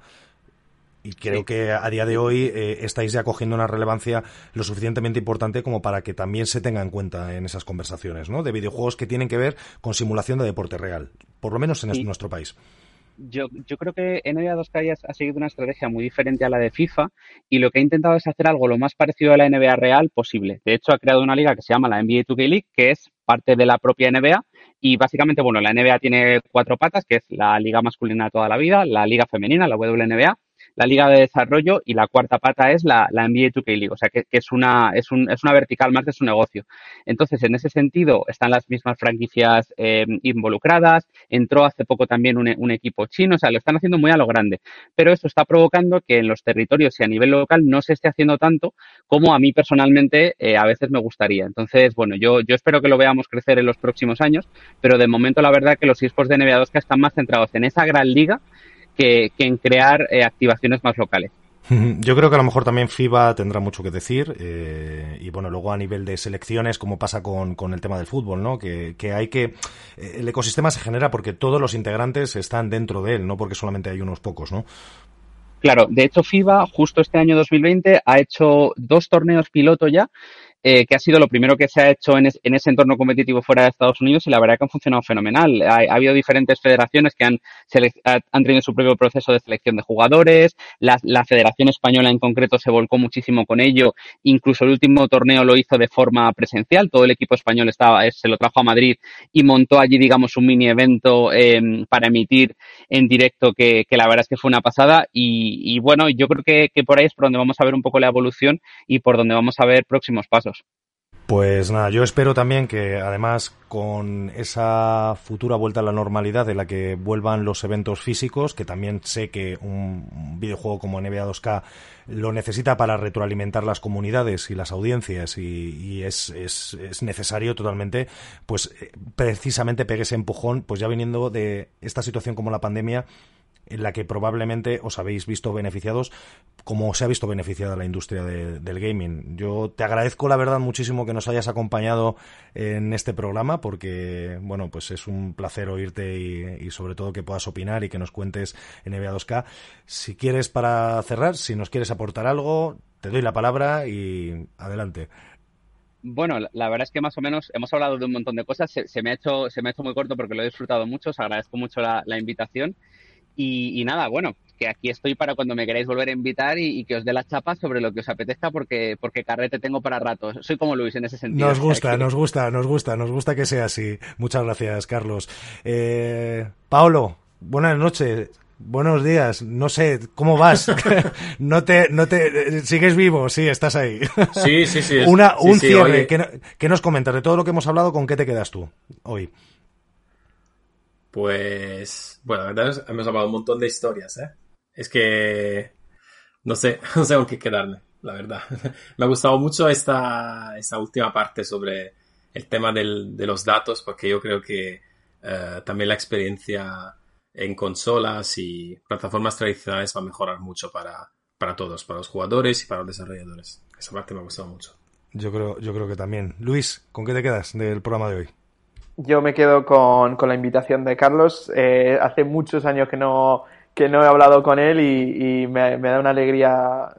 Y creo que a día de hoy eh, estáis ya cogiendo una relevancia lo suficientemente importante como para que también se tenga en cuenta en esas conversaciones, ¿no? De videojuegos que tienen que ver con simulación de deporte real, por lo menos en nuestro país yo, yo creo que NBA 2K ha seguido una estrategia muy diferente a la de FIFA y lo que ha intentado es hacer algo lo más parecido a la NBA real posible. De hecho, ha creado una liga que se llama la NBA 2K League, que es parte de la propia NBA y básicamente, bueno, la NBA tiene cuatro patas, que es la liga masculina de toda la vida, la liga femenina, la WNBA, la Liga de Desarrollo y la cuarta pata es la, la NBA 2K League, o sea que, es, una, es, un, es una vertical más de su negocio. Entonces, en ese sentido, están las mismas franquicias eh, involucradas, entró hace poco también un, un, equipo chino, o sea, lo están haciendo muy a lo grande, pero esto está provocando que en los territorios y a nivel local no se esté haciendo tanto como a mí personalmente eh, a veces me gustaría. Entonces, bueno, yo, yo espero que lo veamos crecer en los próximos años, pero de momento la verdad que los esports de NBA 2K están más centrados en esa gran liga que, en crear eh, activaciones más locales. Yo creo que a lo mejor también FIBA tendrá mucho que decir eh, y bueno, luego a nivel de selecciones, como pasa con, con el tema del fútbol, ¿no? Que, que, hay que... Eh, el ecosistema se genera porque todos los integrantes están dentro de él, no porque solamente hay unos pocos, ¿no? Claro, de hecho FIBA justo este año 2020 ha hecho dos torneos piloto ya eh, que ha sido lo primero que se ha hecho en, ese entorno competitivo fuera de Estados Unidos y la verdad que han funcionado fenomenal. Ha, habido diferentes federaciones que han, han tenido su propio proceso de selección de jugadores, la, Federación Española en concreto se volcó muchísimo con ello, incluso el último torneo lo hizo de forma presencial, todo el equipo español estaba, se lo trajo a Madrid y montó allí, digamos, un mini evento em, para emitir en directo que, la verdad es que fue una pasada y, bueno, yo creo que, que por ahí es por donde vamos a ver un poco la evolución y por donde vamos a ver próximos pasos. Pues nada, yo espero también que además con esa futura vuelta a la normalidad de la que vuelvan los eventos físicos, que también sé que un videojuego como NBA 2K lo necesita para retroalimentar las comunidades y las audiencias y, es, es, es, necesario totalmente, pues eh, precisamente pegue ese empujón, pues ya viniendo de esta situación como la pandemia, en la que probablemente os habéis visto beneficiados como se ha visto beneficiada la industria del gaming. Yo te agradezco la verdad muchísimo que nos hayas acompañado en este programa porque, bueno, pues es un placer oírte y, sobre todo que puedas opinar y que nos cuentes en NBA 2K. Si quieres para cerrar, si nos quieres aportar algo, te doy la palabra y adelante. Bueno, la, verdad es que más o menos hemos hablado de un montón de cosas. Se, me, ha hecho, se me ha hecho muy corto porque lo he disfrutado mucho. Os agradezco mucho la invitación. Y, nada, bueno, que aquí estoy para cuando me queráis volver a invitar y, que os dé la chapa sobre lo que os apetezca porque, porque carrete tengo para rato. Soy como Luis en ese sentido. Nos gusta, nos gusta, nos gusta, nos gusta que sea así. Muchas gracias, Carlos. Eh, Paolo, buenas noches. Buenos días, no sé, ¿cómo vas? no te, no te, sigues vivo, sí, estás ahí. sí, sí, sí. Una, un cierre, ¿qué, nos comentas de todo lo que hemos hablado? ¿Con qué te quedas tú hoy? Pues, bueno, la verdad hemos hablado un montón de historias, ¿eh? Es que no sé, no sé con qué quedarme, la verdad. Me ha gustado mucho esta, esta última parte sobre el tema de los datos, porque yo creo que eh, también la experiencia en consolas y plataformas tradicionales va a mejorar mucho para, para todos, para los jugadores y para los desarrolladores. Esa parte me ha gustado mucho. Yo creo, yo creo que también. Luis, ¿con qué te quedas del programa de hoy? Yo me quedo con, con la invitación de Carlos. Eh, hace muchos años que no, que no he hablado con él y, me, me, da una alegría,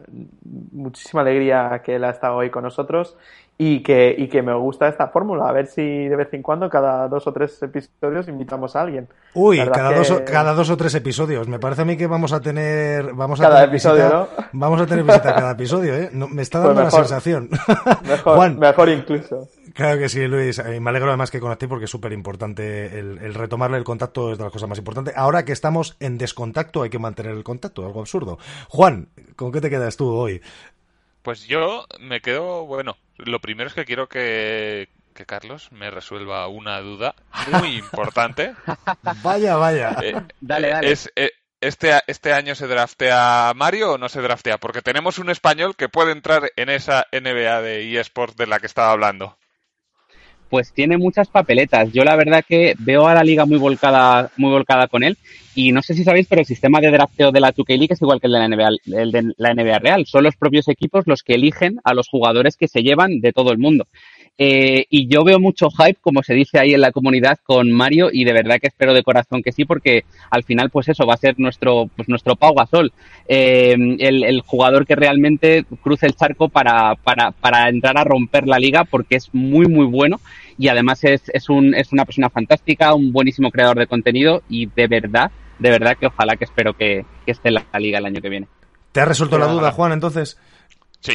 muchísima alegría que él ha estado hoy con nosotros y que, y que me gusta esta fórmula. A ver si de vez en cuando, cada dos o tres episodios, invitamos a alguien. Uy, cada, dos, o, cada dos o tres episodios. Me parece a mí que vamos a tener. Vamos a cada tener episodio, ¿no? Vamos a tener visita cada episodio, ¿eh? me está pues dando la sensación. Mejor, Juan, mejor incluso. Claro que sí, Luis. Eh, me alegro además que conecté porque es súper importante el, retomarle el contacto es de las cosas más importantes. Ahora que estamos en descontacto hay que mantener el contacto, algo absurdo. Juan, ¿con qué te quedas tú hoy? Pues yo me quedo, bueno, lo primero es que quiero que, que Carlos me resuelva una duda muy importante. vaya, vaya. Eh, dale, dale. Es, eh, este, este año se draftea Mario o no se draftea? Porque tenemos un español que puede entrar en esa NBA de eSports de la que estaba hablando. Pues tiene muchas papeletas. Yo la verdad que veo a la liga muy volcada, muy volcada con él. Y no sé si sabéis, pero el sistema de drafteo de la 2 League es igual que el de la NBA, el de la NBA real. Son los propios equipos los que eligen a los jugadores que se llevan de todo el mundo. Eh, y yo veo mucho hype, como se dice ahí en la comunidad, con Mario y de verdad que espero de corazón que sí, porque al final, pues eso, va a ser nuestro, pues nuestro Pau Gasol, eh, el, jugador que realmente cruce el charco para, para, para entrar a romper la liga, porque es muy, muy bueno y además es, es, un, es una persona fantástica, un buenísimo creador de contenido y de verdad, de verdad que ojalá que espero que, esté en la liga el año que viene. ¿Te ha resuelto la duda, Juan, entonces? Sí,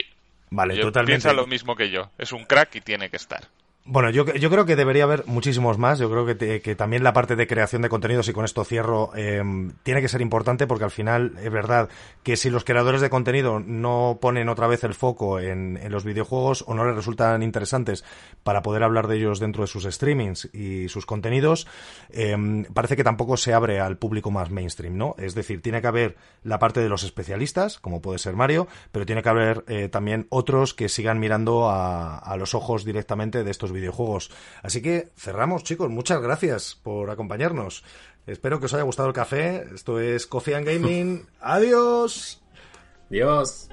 Vale, yo totalmente. Piensa lo mismo que yo. Es un crack y tiene que estar. Bueno, yo, yo creo que debería haber muchísimos más. Yo creo que, también la parte de creación de contenidos, y con esto cierro, em, tiene que ser importante porque al final es verdad que si los creadores de contenido no ponen otra vez el foco en, los videojuegos o no les resultan interesantes para poder hablar de ellos dentro de sus streamings y sus contenidos, em, parece que tampoco se abre al público más mainstream, ¿no? Es decir, tiene que haber la parte de los especialistas, como puede ser Mario, pero tiene que haber eh, también otros que sigan mirando a, a los ojos directamente de estos videojuegos. Así que cerramos, chicos. Muchas gracias por acompañarnos. Espero que os haya gustado el café. Esto es Coffee and Gaming. Adiós. Adiós.